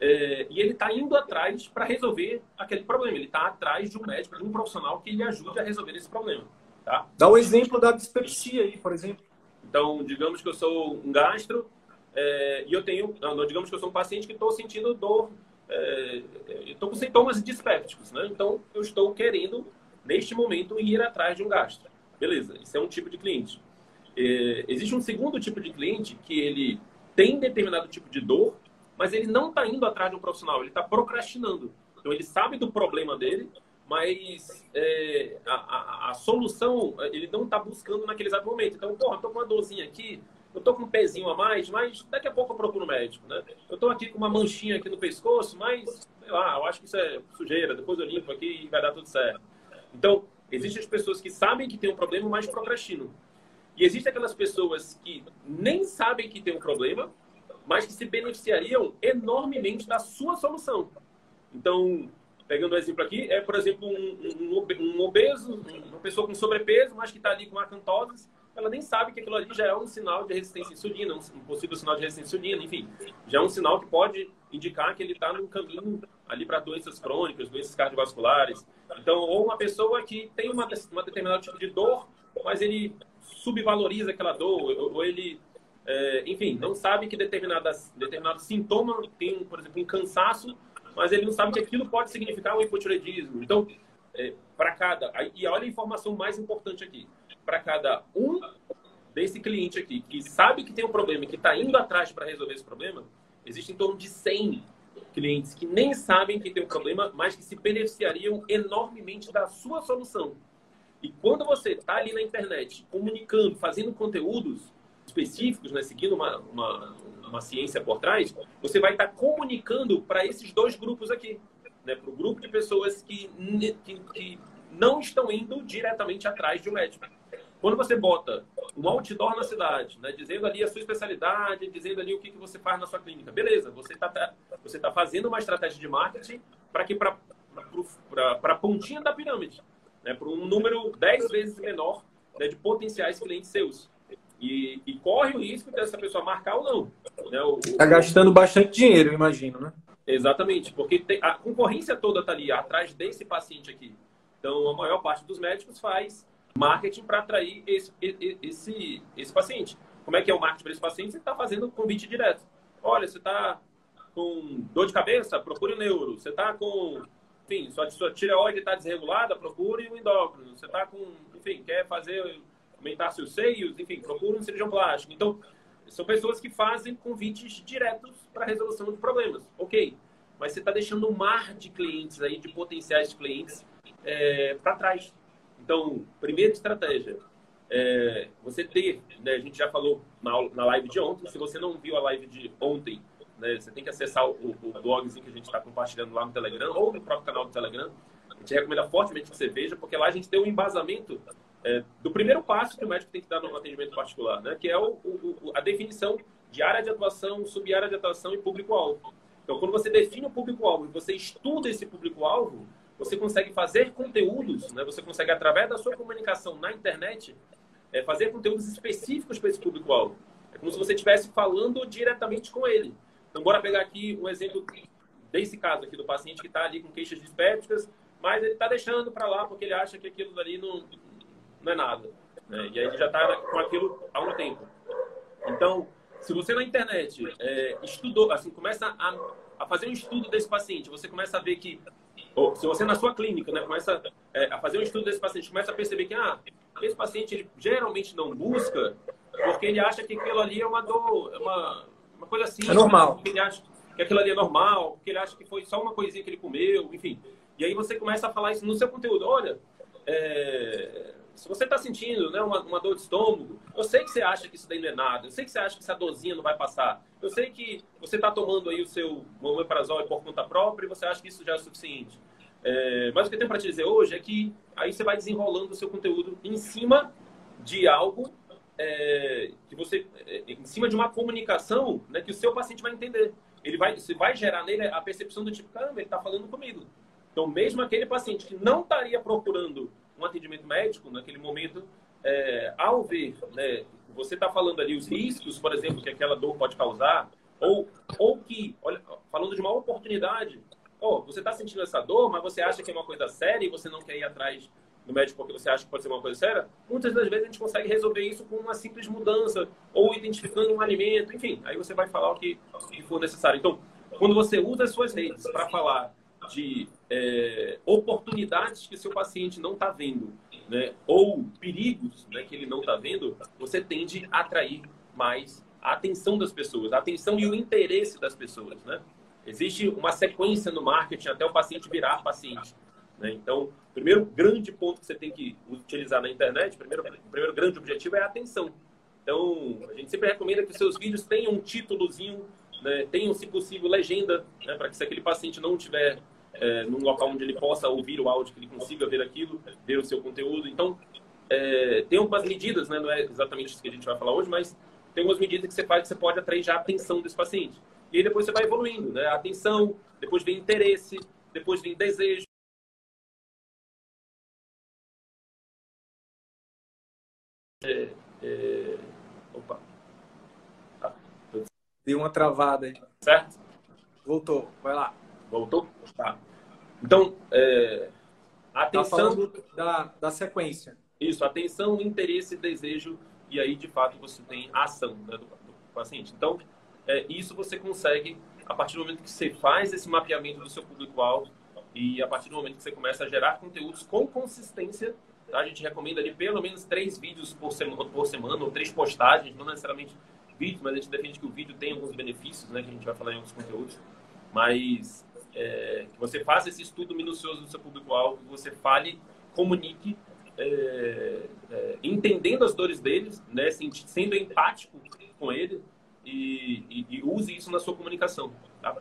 [SPEAKER 3] é, e ele está indo atrás para resolver aquele problema. Ele está atrás de um médico, de um profissional que lhe ajude a resolver esse problema, tá?
[SPEAKER 2] Dá um exemplo da dispepsia aí, por exemplo.
[SPEAKER 3] Então, digamos que eu sou um gastro é, e eu tenho, não, digamos que eu sou um paciente que estou sentindo dor é, estou com sintomas dispépticos, né? Então, eu estou querendo, neste momento, ir atrás de um gasto. Beleza, isso é um tipo de cliente. É, existe um segundo tipo de cliente que ele tem determinado tipo de dor mas ele não está indo atrás de um profissional, ele está procrastinando. Então, ele sabe do problema dele, mas é, a, a, a, solução ele não está buscando naquele exato momento. Então, porra, eu tô com uma dorzinha aqui, eu tô com um pezinho a mais, mas daqui a pouco eu procuro um médico, né? Eu tô aqui com uma manchinha aqui no pescoço, mas, sei lá, eu acho que isso é sujeira, depois eu limpo aqui e vai dar tudo certo. Então, existem as pessoas que sabem que tem um problema, mas procrastinam. E existem aquelas pessoas que nem sabem que tem um problema, mas que se beneficiariam enormemente da sua solução. Então, pegando um exemplo aqui, é, por exemplo, um, um, um obeso, uma pessoa com sobrepeso, mas que está ali com acantose, ela nem sabe que aquilo ali já é um sinal de resistência à insulina, um possível sinal de resistência à insulina, enfim, já é um sinal que pode indicar que ele está no caminho ali para doenças crônicas, doenças cardiovasculares. Então, ou uma pessoa que tem uma, uma determinado tipo de dor, mas ele subvaloriza aquela dor, ou, ou ele, é, enfim, não sabe que determinadas, determinado sintoma tem, por exemplo, um cansaço, mas ele não sabe que aquilo pode significar um hipotireoidismo. Então, é, para cada. E olha a informação mais importante aqui. Para cada um desse cliente aqui que sabe que tem um problema que está indo atrás para resolver esse problema, existem em torno de 100 clientes que nem sabem que tem um problema, mas que se beneficiariam enormemente da sua solução. E quando você está ali na internet comunicando, fazendo conteúdos específicos, né, seguindo uma, uma, uma ciência por trás, você vai estar tá comunicando para esses dois grupos aqui né, para o grupo de pessoas que, que, que, não estão indo diretamente atrás de um médico. Quando você bota um outdoor na cidade, né, dizendo ali a sua especialidade, dizendo ali o que, que você faz na sua clínica, beleza, você está tá, você tá fazendo uma estratégia de marketing para que para a pontinha da pirâmide, né, para um número 10 vezes menor né, de potenciais clientes seus. E, e, corre o risco dessa pessoa marcar ou não.
[SPEAKER 2] Está né? gastando bastante dinheiro, imagino, né?
[SPEAKER 3] Exatamente, porque tem, a concorrência toda está ali atrás desse paciente aqui. Então, a maior parte dos médicos faz marketing para atrair esse, esse, esse paciente. Como é que é o marketing para esse paciente? Você está fazendo convite direto. Olha, você está com dor de cabeça? Procure o neuro. Você está com, enfim, sua, sua tireoide está desregulada? Procure o endócrino. Você está com, enfim, quer fazer, aumentar seus seios? Enfim, procure um cirurgião plástico. Então, são pessoas que fazem convites diretos para resolução de problemas. Ok, mas você está deixando um mar de clientes aí, de potenciais clientes, é, para trás. Então, primeira estratégia, é, você ter, né, a gente já falou na, na live de ontem, se você não viu a live de ontem, né, você tem que acessar o, o blogzinho que a gente está compartilhando lá no Telegram ou no próprio canal do Telegram. A gente recomenda fortemente que você veja, porque lá a gente tem um embasamento é, do primeiro passo que o médico tem que dar no atendimento particular, né? que é o, o, a definição de área de atuação, sub-área de atuação e público-alvo. Então, quando você define o público-alvo e você estuda esse público-alvo, você consegue fazer conteúdos, né? você consegue, através da sua comunicação na internet, é, fazer conteúdos específicos para esse público-alvo. É como se você estivesse falando diretamente com ele. Então, bora pegar aqui um exemplo desse caso aqui do paciente que está ali com queixas dispépticas, mas ele está deixando para lá porque ele acha que aquilo ali não, não é nada. Né? E aí ele já está com aquilo há um tempo. Então, se você na internet é, estudou, assim, começa a, a, fazer um estudo desse paciente, você começa a ver que, ou se você na sua clínica, né, começa é, a fazer um estudo desse paciente, começa a perceber que, ah, esse paciente ele geralmente não busca porque ele acha que aquilo ali é uma dor, é uma, uma coisa assim.
[SPEAKER 2] É normal.
[SPEAKER 3] Porque ele acha que aquilo ali é normal, porque ele acha que foi só uma coisinha que ele comeu, enfim. E aí você começa a falar isso no seu conteúdo. Olha, é, se você está sentindo né, uma, uma, dor de estômago, eu sei que você acha que isso daí não é nada, eu sei que você acha que essa dorzinha não vai passar, eu sei que você está tomando aí o seu omeprazol por conta própria e você acha que isso já é suficiente. É, mas o que eu tenho para te dizer hoje é que aí você vai desenrolando o seu conteúdo em cima de algo é, que você, é, em cima de uma comunicação né, que o seu paciente vai entender. Ele vai, você vai gerar nele a percepção do tipo, caramba, ele está falando comigo. Então, mesmo aquele paciente que não estaria procurando um atendimento médico, naquele momento, é, ao ver, né, você está falando ali os riscos, por exemplo, que aquela dor pode causar, ou, ou que, olha, falando de uma oportunidade, oh, você está sentindo essa dor, mas você acha que é uma coisa séria e você não quer ir atrás do médico porque você acha que pode ser uma coisa séria, muitas das vezes a gente consegue resolver isso com uma simples mudança, ou identificando um alimento, enfim, aí você vai falar o que, o que for necessário. Então, quando você usa as suas redes para falar de é, oportunidades que seu paciente não está vendo, né? ou perigos né, que ele não está vendo, você tende a atrair mais a atenção das pessoas, a atenção e o interesse das pessoas, né? Existe uma sequência no marketing até o paciente virar paciente. Né? Então, primeiro grande ponto que você tem que utilizar na internet, primeiro, o primeiro grande objetivo é a atenção. Então, a gente sempre recomenda que os seus vídeos tenham um títulozinho, né? tenham, se possível, legenda, né? para que se aquele paciente não tiver é, num local onde ele possa ouvir o áudio, que ele consiga ver aquilo, ver o seu conteúdo. Então, é, tem algumas medidas, né? não é exatamente isso que a gente vai falar hoje, mas tem algumas medidas que você faz que você pode atrair já a atenção desse paciente. E aí depois você vai evoluindo, né? Atenção, depois vem interesse, depois vem desejo.
[SPEAKER 2] É, é... Opa. Ah, Deu uma travada aí.
[SPEAKER 3] Certo?
[SPEAKER 2] Voltou, vai lá.
[SPEAKER 3] Voltou? Tá. Então, é...
[SPEAKER 2] Tá atenção. Tá da, da sequência.
[SPEAKER 3] Isso, atenção, interesse, desejo, e aí de fato você tem a ação né, do, do, paciente. Então, é, isso você consegue a partir do momento que você faz esse mapeamento do seu público-alvo e a partir do momento que você começa a gerar conteúdos com consistência. Tá? A gente recomenda ali pelo menos três vídeos por semana, por semana ou três postagens, não necessariamente vídeos, mas a gente defende que o vídeo tem alguns benefícios, né, que a gente vai falar em outros conteúdos. Mas é, que você faça esse estudo minucioso do seu público-alvo, que você fale, comunique é, é, entendendo as dores deles, né, sendo empático com ele e, e, e, use isso na sua comunicação. Tá?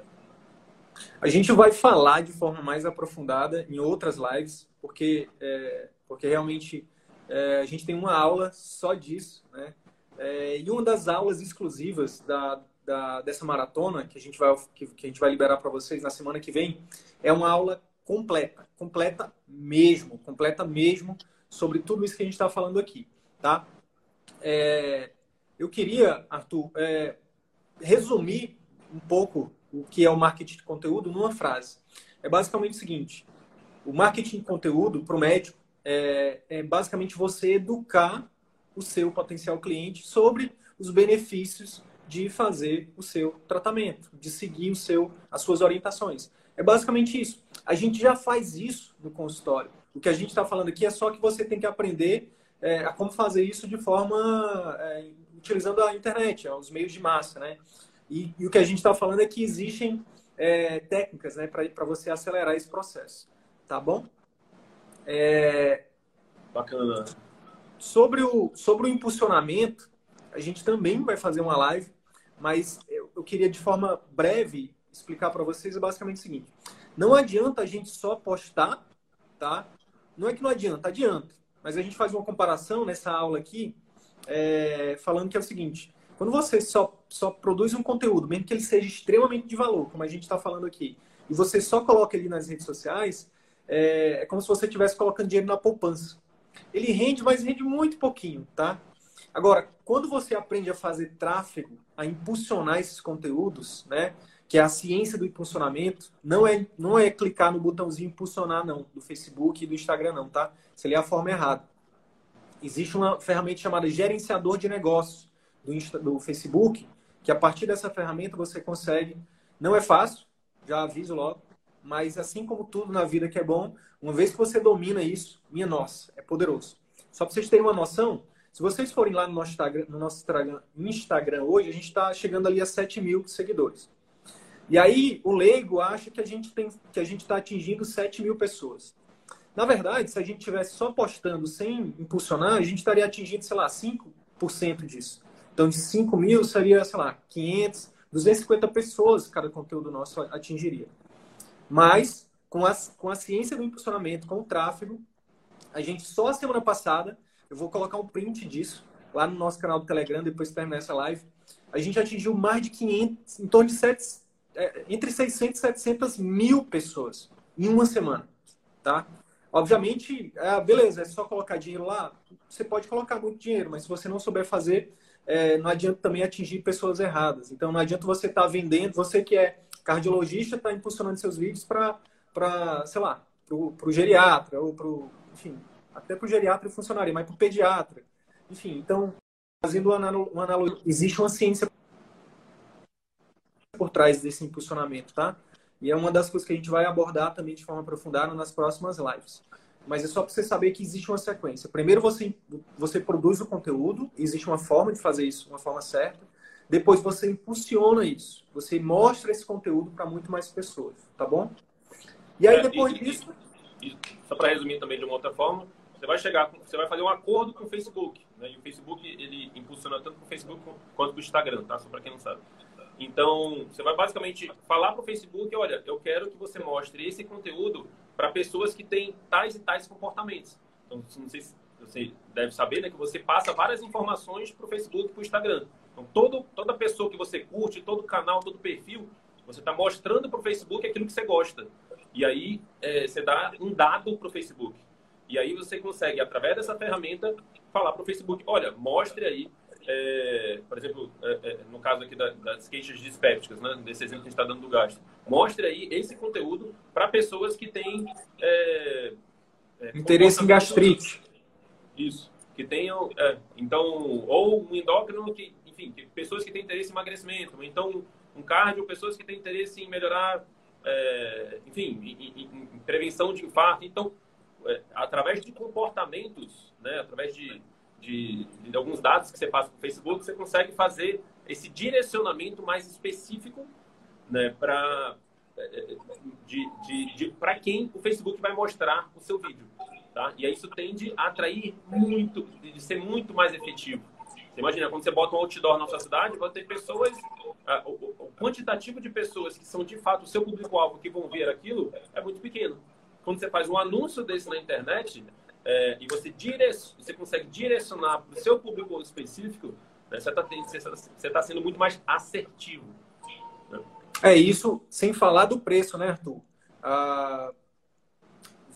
[SPEAKER 2] A gente vai falar de forma mais aprofundada em outras lives, porque, é, porque realmente é, a gente tem uma aula só disso, né? É, e uma das aulas exclusivas da, da, dessa maratona que a gente vai, que, que a gente vai liberar para vocês na semana que vem é uma aula completa, completa mesmo, completa mesmo sobre tudo isso que a gente está falando aqui, tá? É, eu queria, Arthur, é, resumir um pouco o que é o marketing de conteúdo numa frase. É basicamente o seguinte: o marketing de conteúdo para o médico é, é basicamente você educar o seu potencial cliente sobre os benefícios de fazer o seu tratamento, de seguir o seu, as suas orientações. É basicamente isso. A gente já faz isso no consultório. O que a gente está falando aqui é só que você tem que aprender é, a como fazer isso de forma é, utilizando a internet, os meios de massa, né? E, e o que a gente está falando é que existem é, técnicas, né, para você acelerar esse processo, tá bom?
[SPEAKER 3] É... Bacana.
[SPEAKER 2] Sobre o sobre o impulsionamento, a gente também vai fazer uma live, mas eu, queria de forma breve explicar para vocês basicamente o seguinte: não adianta a gente só postar, tá? Não é que não adianta, adianta. Mas a gente faz uma comparação nessa aula aqui, é, falando que é o seguinte: quando você só, só produz um conteúdo, mesmo que ele seja extremamente de valor, como a gente está falando aqui, e você só coloca ele nas redes sociais, é, é como se você estivesse colocando dinheiro na poupança. Ele rende, mas rende muito pouquinho, tá? Agora, quando você aprende a fazer tráfego, a impulsionar esses conteúdos, né? que é a ciência do impulsionamento, não é, não é clicar no botãozinho impulsionar, não, do Facebook e do Instagram, não, tá? Você lê a forma errada. Existe uma ferramenta chamada gerenciador de negócios do, Insta, do Facebook, que a partir dessa ferramenta você consegue. Não é fácil, já aviso logo, mas assim como tudo na vida que é bom, uma vez que você domina isso, minha nossa, é poderoso. Só para vocês terem uma noção, se vocês forem lá no nosso Instagram, no nosso Instagram hoje, a gente está chegando ali a 7 mil seguidores. E aí o leigo acha que a gente tem que a gente está atingindo 7 mil pessoas. Na verdade, se a gente tivesse só postando sem impulsionar, a gente estaria atingindo, sei lá, 5% disso. Então, de 5 mil seria, sei lá, 500, 250 pessoas cada conteúdo nosso atingiria. Mas, com a, com a ciência do impulsionamento, com o tráfego, a gente só a semana passada, eu vou colocar um print disso lá no nosso canal do Telegram, depois que terminar essa live, a gente atingiu mais de 500, em torno de 7, é, entre 600 e 700 mil pessoas em uma semana, tá? Obviamente, é, beleza, é só colocar dinheiro lá. Você pode colocar muito dinheiro, mas se você não souber fazer, é, não adianta também atingir pessoas erradas. Então, não adianta você estar tá vendendo, você que é cardiologista, está impulsionando seus vídeos para, sei lá, para o geriatra, ou para enfim, até para o geriatra funcionaria, mas para o pediatra. Enfim, então, fazendo uma analogia, existe uma ciência por trás desse impulsionamento, tá? E é uma das coisas que a gente vai abordar também de forma aprofundada nas próximas lives. Mas é só para você saber que existe uma sequência. Primeiro você, você produz o conteúdo, existe uma forma de fazer isso, uma forma certa. depois você impulsiona isso. Você mostra esse conteúdo para muito mais pessoas, tá bom? E aí, é, depois e, disso.
[SPEAKER 3] E, só para resumir também de uma outra forma, você vai chegar, você vai fazer um acordo com o Facebook. Né? E o Facebook ele impulsiona tanto o Facebook quanto o Instagram, tá? Só para quem não sabe. Então, você vai basicamente falar para o Facebook, olha, eu quero que você mostre esse conteúdo para pessoas que têm tais e tais comportamentos. Então, não sei se você deve saber, né, que você passa várias informações para o Facebook para o Instagram. Então, todo, toda pessoa que você curte, todo canal, todo perfil, você está mostrando para o Facebook aquilo que você gosta. E aí, é, você dá um dado para o Facebook. E aí você consegue, através dessa ferramenta, falar para o Facebook, olha, mostre aí, é, por exemplo, é, é, no caso aqui da, das queixas dispépticas, né, desse exemplo que a gente está dando do gasto, mostre aí esse conteúdo para pessoas que têm... É,
[SPEAKER 2] é, Interesse em gastrite.
[SPEAKER 3] Isso. Que tenham, é, então, ou um endócrino que, enfim, que, pessoas que têm interesse em emagrecimento, então um cardio, pessoas que têm interesse em melhorar, enfim, em, em, em prevenção de infarto. Então, é, através de comportamentos, né, através de, de, de, alguns dados que você passa para o Facebook, você consegue fazer esse direcionamento mais específico né, para é, de, de, de para quem o Facebook vai mostrar o seu vídeo. Tá? E aí isso tende a atrair muito, de ser muito mais efetivo. Você imagina, quando você bota um outdoor na sua cidade, vai ter pessoas, o quantitativo de pessoas que são de fato o seu público-alvo que vão ver aquilo é muito pequeno quando você faz um anúncio desse na internet é, e você, direc você consegue direcionar para o seu público específico, né, você está você tá sendo muito mais assertivo.
[SPEAKER 2] Né? É isso, sem falar do preço, né, Arthur? Ah,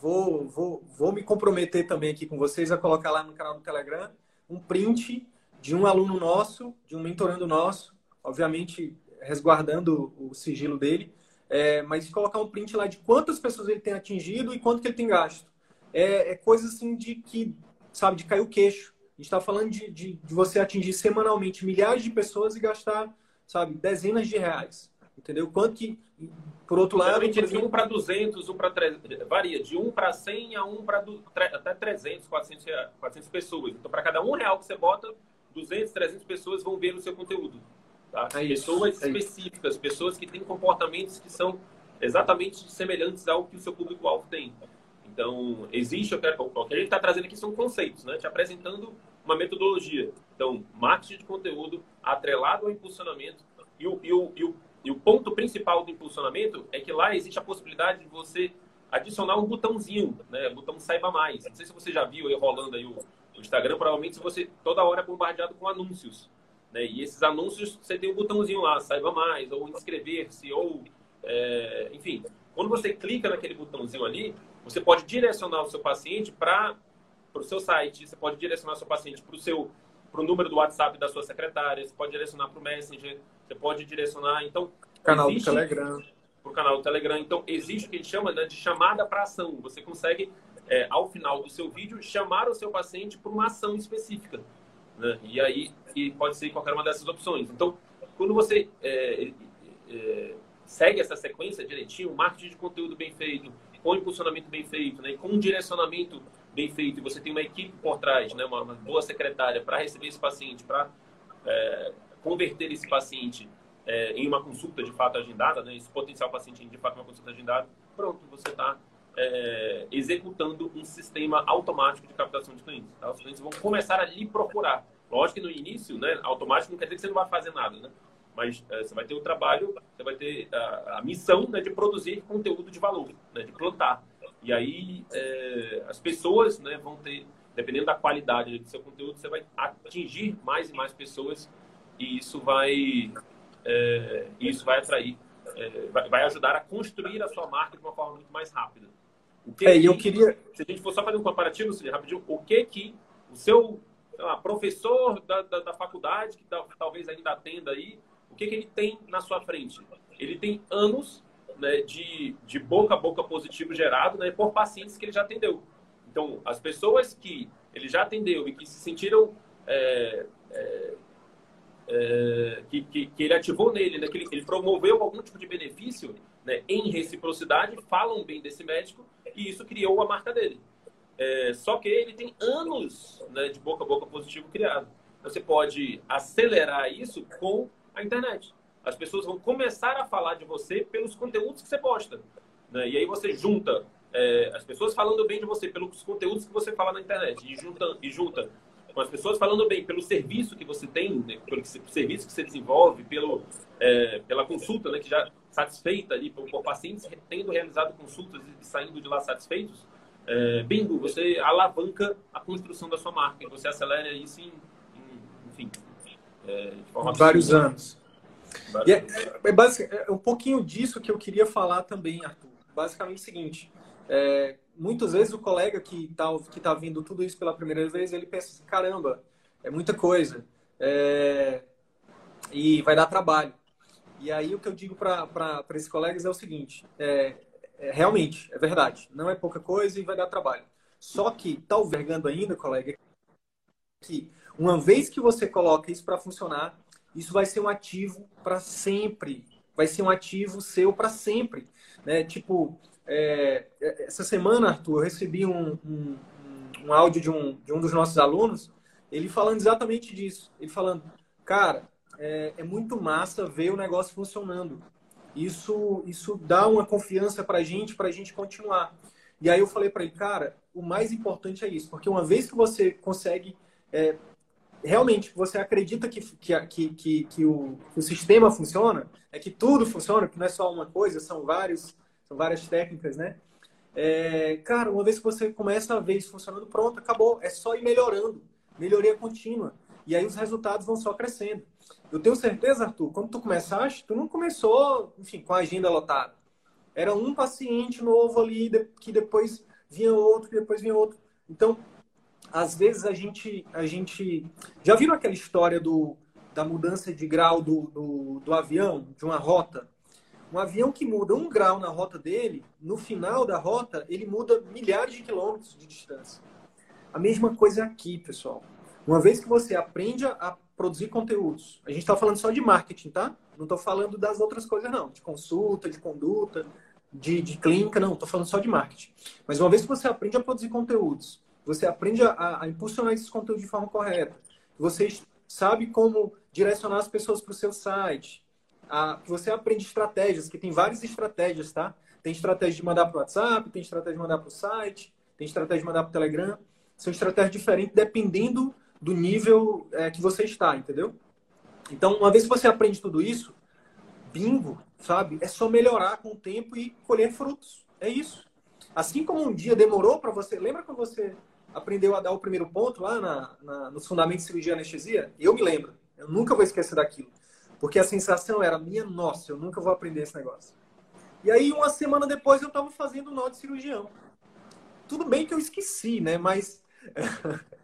[SPEAKER 2] vou, vou, vou me comprometer também aqui com vocês a colocar lá no canal do Telegram um print de um aluno nosso, de um mentorando nosso, obviamente resguardando o sigilo dele, é, mas colocar um print lá de quantas pessoas ele tem atingido e quanto que ele tem gasto. É, é coisa assim de que, sabe, de cair o queixo. A gente está falando de, de, de, você atingir semanalmente milhares de pessoas e gastar, sabe, dezenas de reais. Entendeu? Quanto que, por outro lado...
[SPEAKER 3] Geralmente de 1 para 200, 1 para 300, varia de 1 para 100 a 1 para até 300, 400, 400 pessoas. Então, para cada um real que você bota, 200, 300 pessoas vão ver o seu conteúdo. Tá? É pessoas é específicas, isso. pessoas que têm comportamentos que são exatamente semelhantes ao que o seu público-alvo tem. Então, existe, o que a gente está trazendo aqui são conceitos, né? te apresentando uma metodologia. Então, marketing de conteúdo atrelado ao impulsionamento. E o, e o, e o, e o ponto principal do impulsionamento é que lá existe a possibilidade de você adicionar um botãozinho, né? Botão saiba mais. Não sei se você já viu aí rolando aí o, o Instagram, provavelmente se você toda hora é bombardeado com anúncios. Né? E esses anúncios, você tem um botãozinho lá, saiba mais, ou inscrever-se, ou. É, enfim, quando você clica naquele botãozinho ali, você pode direcionar o seu paciente para o seu site, você pode direcionar o seu paciente para o seu para o número do WhatsApp da sua secretária, você pode direcionar para o Messenger, você pode direcionar, então...
[SPEAKER 2] Canal existe, do Telegram.
[SPEAKER 3] Para o canal do Telegram. Então, existe o que a gente chama né, de chamada para ação. Você consegue, é, ao final do seu vídeo, chamar o seu paciente para uma ação específica. Né? E aí e pode ser qualquer uma dessas opções. Então, quando você é, é, segue essa sequência direitinho, marketing de conteúdo bem feito, com impulsionamento bem feito, né? com um direcionamento bem feito, e você tem uma equipe por trás, né? uma, uma boa secretária para receber esse paciente, para é, converter esse paciente é, em uma consulta de fato agendada, né? esse potencial paciente em de fato uma consulta agendada, pronto, você está é, executando um sistema automático de captação de clientes. Tá? Os clientes vão começar a lhe procurar. Lógico que no início, né, automático não quer dizer que você não vai fazer nada, né? Mas é, você vai ter o trabalho, você vai ter a, a missão né, de produzir conteúdo de valor, né, de plantar. E aí é, as pessoas né, vão ter, dependendo da qualidade do seu conteúdo, você vai atingir mais e mais pessoas e isso vai, é, isso vai atrair, é, vai, vai ajudar a construir a sua marca de uma forma muito mais rápida.
[SPEAKER 2] O que é, eu queria.
[SPEAKER 3] Se a gente for só fazer um comparativo, rapidinho, o que que o seu lá, professor da, da, da, faculdade, que talvez ainda atenda aí, o que, que ele tem na sua frente? Ele tem anos né, de, de boca a boca positivo gerado né, por pacientes que ele já atendeu. Então, as pessoas que ele já atendeu e que se sentiram. É, é, é, que, que, que, ele ativou nele, né, que ele, ele, promoveu algum tipo de benefício né, em reciprocidade, falam bem desse médico e isso criou a marca dele. É, só que ele tem anos né, de boca a boca positivo criado. Você pode acelerar isso com a internet. As pessoas vão começar a falar de você pelos conteúdos que você posta. Né? E aí você junta é, as pessoas falando bem de você pelos conteúdos que você fala na internet e junta, e junta com as pessoas falando bem pelo serviço que você tem, né? pelo serviço que você desenvolve, pelo, é, pela consulta, né? que já satisfeita ali por, por pacientes tendo realizado consultas e saindo de lá satisfeitos, é, bingo, você alavanca a construção da sua marca, você acelera isso em, em enfim,
[SPEAKER 2] é, de forma vários anos. Vários é, anos. É, é, um pouquinho disso que eu queria falar também, Arthur. Basicamente o seguinte, é, muitas vezes o colega que está que tá vindo tudo isso pela primeira vez, ele pensa assim, caramba, é muita coisa. É, e vai dar trabalho. E aí o que eu digo para esses colegas é o seguinte, é, é, realmente, é verdade, não é pouca coisa e vai dar trabalho. Só que está albergando ainda, colega, que uma vez que você coloca isso para funcionar, isso vai ser um ativo para sempre. Vai ser um ativo seu para sempre. Né? Tipo, é, essa semana, Arthur, eu recebi um, um, um áudio de um, de um dos nossos alunos, ele falando exatamente disso. Ele falando, cara, é, é muito massa ver o negócio funcionando. Isso, isso dá uma confiança para a gente, para a gente continuar. E aí eu falei para ele, cara, o mais importante é isso, porque uma vez que você consegue é, realmente você acredita que, que, que, que, o, que o sistema funciona, é que tudo funciona, que não é só uma coisa, são vários são várias técnicas, né? É, cara, uma vez que você começa a ver isso funcionando, pronto, acabou. É só ir melhorando. Melhoria contínua. E aí os resultados vão só crescendo. Eu tenho certeza, Arthur, quando tu começaste, tu não começou, enfim, com a agenda lotada. Era um paciente novo ali, que depois vinha outro, que depois vinha outro. Então, às vezes a gente, a gente... Já viram aquela história do, da mudança de grau do, do, do avião, de uma rota? Um avião que muda um grau na rota dele, no final da rota, ele muda milhares de quilômetros de distância. A mesma coisa aqui, pessoal. Uma vez que você aprende a produzir conteúdos, a gente está falando só de marketing, tá? Não estou falando das outras coisas, não. De consulta, de conduta, de, de clínica, não. Estou falando só de marketing. Mas uma vez que você aprende a produzir conteúdos, você aprende a, a impulsionar esses conteúdos de forma correta, você sabe como direcionar as pessoas para o seu site, a, você aprende estratégias, que tem várias estratégias, tá? Tem estratégia de mandar para o WhatsApp, tem estratégia de mandar para o site, tem estratégia de mandar para o Telegram. São estratégias diferentes dependendo do nível é, que você está, entendeu? Então, uma vez que você aprende tudo isso, bingo, sabe? É só melhorar com o tempo e colher frutos. É isso. Assim como um dia demorou para você. Lembra quando você aprendeu a dar o primeiro ponto lá na, na, nos fundamentos de cirurgia e anestesia? Eu me lembro. Eu nunca vou esquecer daquilo. Porque a sensação era minha, nossa, eu nunca vou aprender esse negócio. E aí, uma semana depois, eu estava fazendo nó de cirurgião. Tudo bem que eu esqueci, né? Mas <laughs>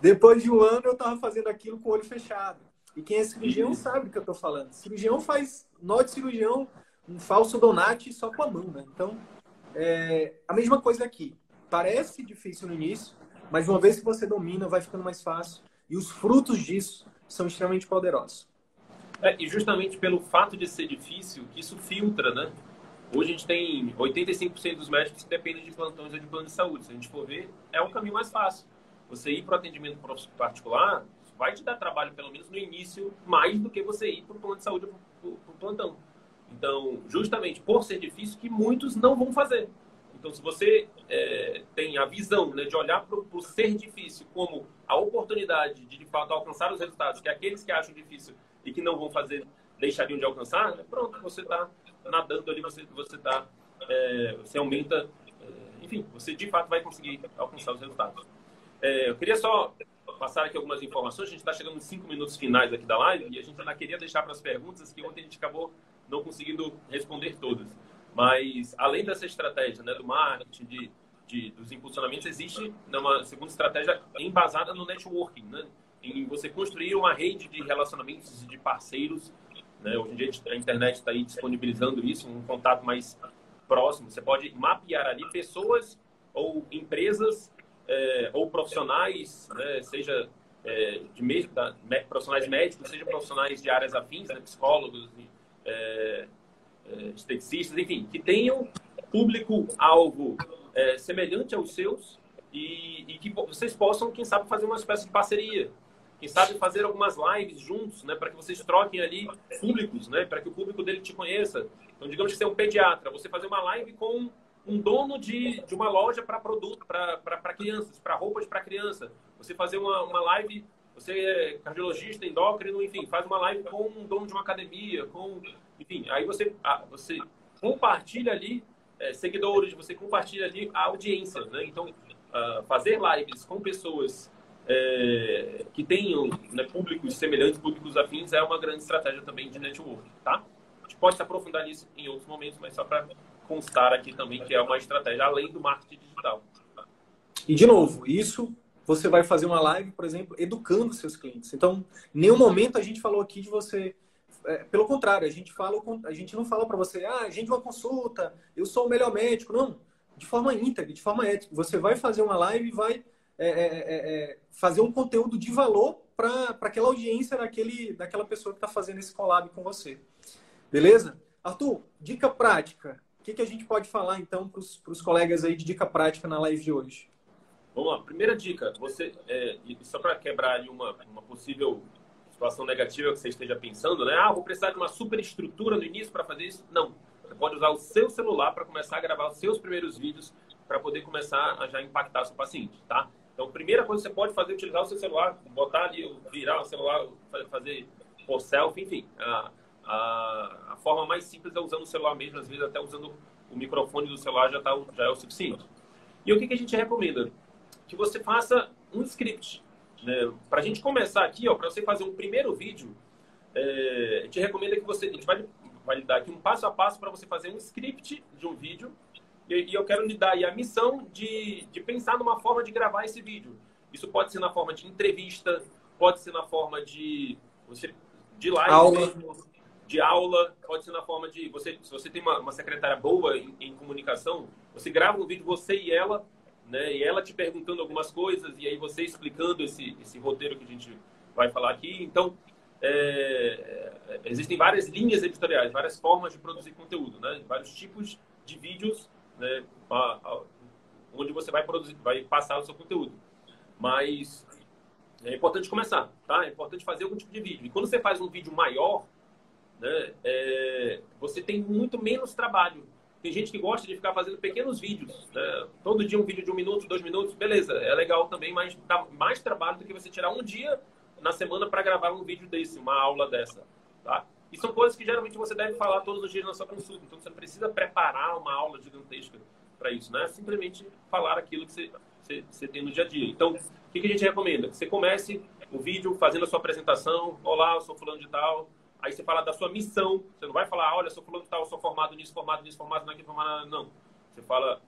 [SPEAKER 2] depois de um ano, eu estava fazendo aquilo com o olho fechado. E quem é cirurgião uhum. sabe do que eu estou falando. Cirurgião faz nó de cirurgião, um falso donate só com a mão, né? Então, é a mesma coisa aqui. Parece difícil no início, mas uma vez que você domina, vai ficando mais fácil. E os frutos disso são extremamente poderosos.
[SPEAKER 3] É, e justamente pelo fato de ser difícil, que isso filtra, né? Hoje a gente tem 85% dos médicos que dependem de plantões ou de plano de saúde. Se a gente for ver, é um caminho mais fácil. Você ir para o atendimento particular vai te dar trabalho, pelo menos no início, mais do que você ir para o plano de saúde para o plantão. Então, justamente por ser difícil, que muitos não vão fazer. Então, se você é, tem a visão né, de olhar para o ser difícil como a oportunidade de, de fato, alcançar os resultados que aqueles que acham difícil e que não vão fazer, deixariam de alcançar, né? pronto, você está nadando ali, você você tá, é, você aumenta, é, enfim, você de fato vai conseguir alcançar os resultados. É, eu queria só passar aqui algumas informações, a gente está chegando nos cinco minutos finais aqui da live e a gente ainda queria deixar para as perguntas que ontem a gente acabou não conseguindo responder todas. Mas, além dessa estratégia né, do marketing, de, de, dos impulsionamentos, existe né, uma segunda estratégia embasada no networking, né? em você construir uma rede de relacionamentos de parceiros. Né? Hoje em dia a internet está aí disponibilizando isso, um contato mais próximo. Você pode mapear ali pessoas ou empresas é, ou profissionais, né? seja é, de da, profissionais médicos, seja profissionais de áreas afins, né? psicólogos, é, é, esteticistas, enfim, que tenham público-alvo é, semelhante aos seus e, e, que vocês possam, quem sabe, fazer uma espécie de parceria Quem sabe fazer algumas lives juntos, né, para que vocês troquem ali públicos, né, para que o público dele te conheça. Então, digamos que você é um pediatra, você fazer uma live com um dono de, de uma loja para produto, para crianças, para roupas para criança. Você fazer uma, uma live, você é cardiologista, endócrino, enfim, faz uma live com um dono de uma academia, com, enfim, aí você, ah, você compartilha ali é, seguidores, você compartilha ali a audiência, né? Então, uh, fazer lives com pessoas é, que tenham né, públicos semelhantes, públicos afins, é uma grande estratégia também de network, tá? A gente pode se aprofundar nisso em outros momentos, mas só para constar aqui também que é uma estratégia além do marketing digital.
[SPEAKER 2] E, de novo, isso você vai fazer uma live, por exemplo, educando seus clientes. Então, nenhum momento a gente falou aqui de você é, pelo contrário, a gente fala, a gente não fala para você, ah, a gente uma consulta, eu sou o melhor médico, não. De forma íntegra, de forma ética. Você vai fazer uma live e vai é, é, é, é fazer um conteúdo de valor para aquela audiência daquele, daquela pessoa que está fazendo esse collab com você. Beleza? Arthur, dica prática. O que, que a gente pode falar então para os colegas aí de dica prática na live de hoje?
[SPEAKER 3] Vamos lá. Primeira dica, você é, só para quebrar uma, uma possível situação negativa que você esteja pensando, né? Ah, vou precisar de uma super estrutura no início para fazer isso. Não. Você pode usar o seu celular para começar a gravar os seus primeiros vídeos para poder começar a já impactar seu paciente, tá? Então, primeira coisa que você pode fazer é utilizar o seu celular, botar ali, virar o celular, fazer por selfie, enfim. A, a, a, forma mais simples é usando o celular mesmo, às vezes até usando o microfone do celular já, tá, já é o suficiente. E o que, que a gente recomenda? Que você faça um script. Né? Para a gente começar aqui, para você fazer um primeiro vídeo, é, a gente recomenda que você, a gente vai, vai lhe dar aqui um passo a passo para você fazer um script de um vídeo e, e, eu quero lhe dar aí a missão de, de pensar numa forma de gravar esse vídeo. Isso pode ser na forma de entrevista, pode ser na forma de você de live
[SPEAKER 2] aula.
[SPEAKER 3] Mesmo, de aula, pode ser na forma de você se você tem uma, uma secretária boa em, em comunicação, você grava um vídeo você e ela né? E ela te perguntando algumas coisas e aí você explicando esse, esse roteiro que a gente vai falar aqui. Então, é, existem várias linhas editoriais, várias formas de produzir conteúdo, né? Vários tipos de vídeos, né? A, a, onde você vai produzir, vai passar o seu conteúdo. Mas é importante começar, tá? É importante fazer algum tipo de vídeo. E quando você faz um vídeo maior, né? É, você tem muito menos trabalho tem gente que gosta de ficar fazendo pequenos vídeos. Né? Todo dia um vídeo de um minuto, dois minutos, beleza, é legal também, mas dá mais trabalho do que você tirar um dia na semana para gravar um vídeo desse, uma aula dessa. Tá? E são coisas que geralmente você deve falar todos os dias na sua consulta. Então você não precisa preparar uma aula gigantesca para isso, né? Simplesmente falar aquilo que você, você, você, tem no dia a dia. Então, o que, a gente recomenda? Que você comece o vídeo fazendo a sua apresentação. Olá, eu sou fulano de tal Aí você fala da sua missão. Você não vai falar, olha, sou fulano tal, sou formado nisso, formado nisso, formado naquilo, formado não. Você fala,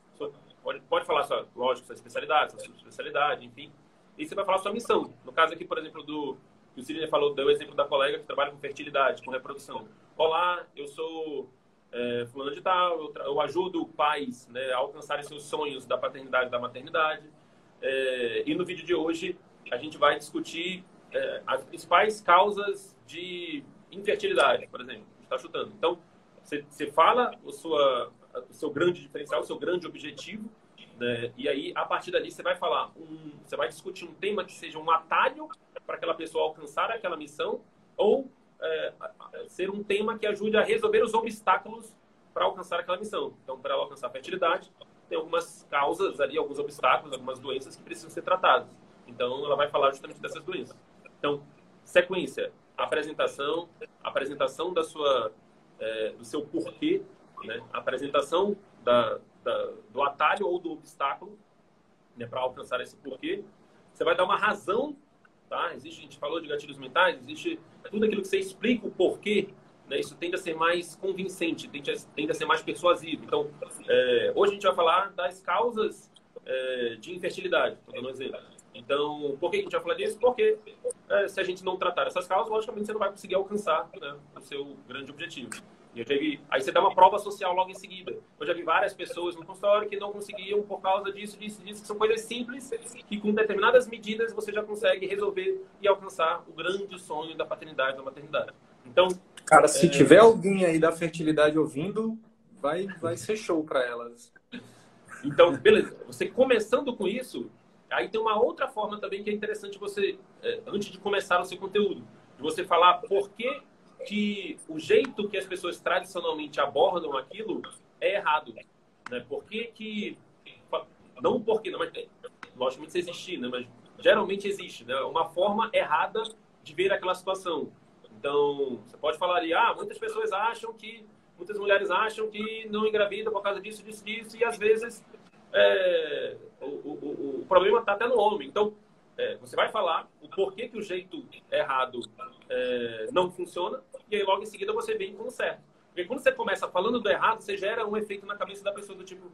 [SPEAKER 3] pode, pode falar sua, lógico, sua especialidade, sua especialidade, enfim. E você vai falar sua missão. No caso aqui, por exemplo, do que o Cirine falou, deu o exemplo da colega que trabalha com fertilidade, com reprodução. Olá, eu sou é, fulano de tal, eu, eu, ajudo pais né, a alcançarem seus sonhos da paternidade da maternidade. É, e no vídeo de hoje a gente vai discutir é, as principais causas de infertilidade, por exemplo. Está chutando. Então, você, fala o, sua, o seu grande diferencial, o seu grande objetivo, né? e aí, a partir dali, você vai falar, um, você vai discutir um tema que seja um atalho para aquela pessoa alcançar aquela missão, ou é, ser um tema que ajude a resolver os obstáculos para alcançar aquela missão. Então, para ela alcançar a fertilidade, tem algumas causas ali, alguns obstáculos, algumas doenças que precisam ser tratadas. Então, ela vai falar justamente dessas doenças. Então, sequência, apresentação, apresentação da sua, é, do seu porquê, né? apresentação da, da, do atalho ou do obstáculo né, para alcançar esse porquê. Você vai dar uma razão, tá? Existe, a gente falou de gatilhos mentais, existe tudo aquilo que você explica o porquê, né? Isso tende a ser mais convincente, tende a, tende a ser mais persuasivo. Então, é, hoje a gente vai falar das causas é, de infertilidade, estou dando um exemplo. Então, por que a gente vai falar disso? Porque é, se a gente não tratar essas causas, logicamente você não vai conseguir alcançar né, o seu grande objetivo. Eu vi, aí você dá uma prova social logo em seguida. Eu já vi várias pessoas no consultório que não conseguiam por causa disso, disso, disso, que são coisas simples que com determinadas medidas você já consegue resolver e alcançar o grande sonho da paternidade, da maternidade. Então,
[SPEAKER 2] cara, se é... tiver alguém aí da fertilidade ouvindo, vai vai ser show para elas.
[SPEAKER 3] Então, beleza. Você começando com isso, Aí tem uma outra forma também que é interessante você, é, antes de começar o seu conteúdo, de você falar por que, que o jeito que as pessoas tradicionalmente abordam aquilo é errado. Né? Por que, que não porque, não, mas, logicamente isso existir, né? mas geralmente existe né? uma forma errada de ver aquela situação. Então, você pode falar ali, ah, muitas pessoas acham que, muitas mulheres acham que não engravidam por causa disso, disso, disso, e às vezes é, o, o, o, problema está até no homem. Então, é, você vai falar o porquê que o jeito errado é, não funciona, e aí logo em seguida você vem com o certo. Porque quando você começa falando do errado, você gera um efeito na cabeça da pessoa do tipo,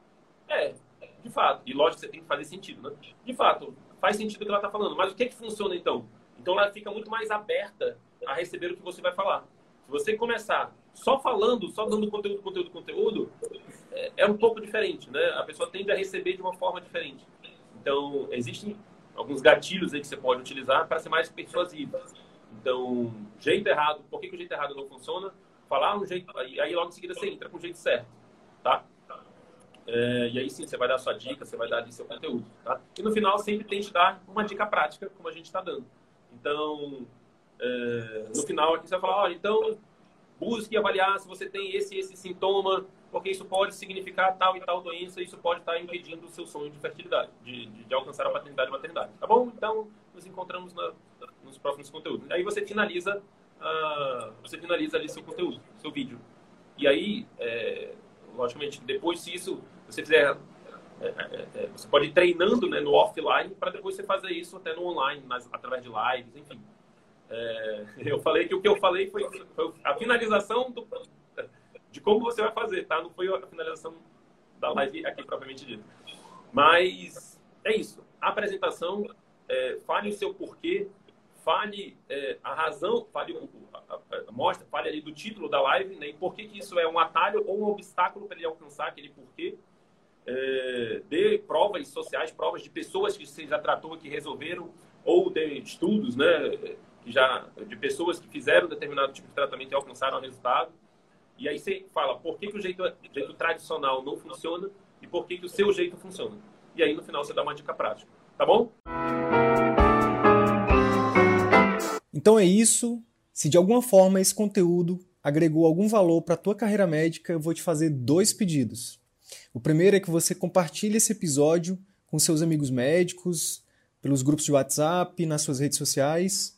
[SPEAKER 3] é, de fato, e lógico você tem que fazer sentido, né? De fato, faz sentido o que ela está falando, mas o que, que funciona então? Então ela fica muito mais aberta a receber o que você vai falar. Se você começar só falando, só dando conteúdo, conteúdo, conteúdo, é, é um pouco diferente, né? A pessoa tende a receber de uma forma diferente. Então, existem alguns gatilhos aí que você pode utilizar para ser mais persuasivo. Então, jeito errado, por que, que o jeito errado não funciona? Falar um jeito, aí, logo em seguida você entra com o jeito certo, tá? É, e aí sim, você vai dar sua dica, você vai dar ali seu conteúdo, tá? E no final sempre tente dar uma dica prática, como a gente está dando. Então, é, no final aqui você vai falar, olha, então busque avaliar se você tem esse esse sintoma, porque isso pode significar tal e tal doença, isso pode estar impedindo o seu sonho de fertilidade, de, de, de alcançar a paternidade e maternidade. Tá bom? Então, nos encontramos na, nos próximos conteúdos. Aí você finaliza, uh, você finaliza ali seu conteúdo, seu vídeo. E aí, é, logicamente, depois se isso você fizer é, é, é, você pode ir treinando né, no offline para depois você fazer isso até no online, mas, através de lives, enfim. É, <laughs> eu falei que o que eu falei foi, foi, a finalização do, de como você vai fazer, tá? Não foi a finalização da live aqui propriamente dito. Mas é isso. A apresentação, é, fale o seu porquê, fale é, a razão, fale a, mostra, fale ali do título da live, né? E por que, que isso é um atalho ou um obstáculo para ele alcançar aquele porquê. É, dê provas sociais, provas de pessoas que você já tratou, que resolveram, ou de estudos, né? Que já, de pessoas que fizeram determinado tipo de tratamento e alcançaram o resultado. E aí você fala por que, que o jeito, jeito tradicional não funciona e por que, que o seu jeito funciona. E aí no final você dá uma dica prática. Tá bom?
[SPEAKER 2] Então é isso. Se de alguma forma esse conteúdo agregou algum valor para a tua carreira médica, eu vou te fazer dois pedidos. O primeiro é que você compartilhe esse episódio com seus amigos médicos, pelos grupos de WhatsApp, nas suas redes sociais.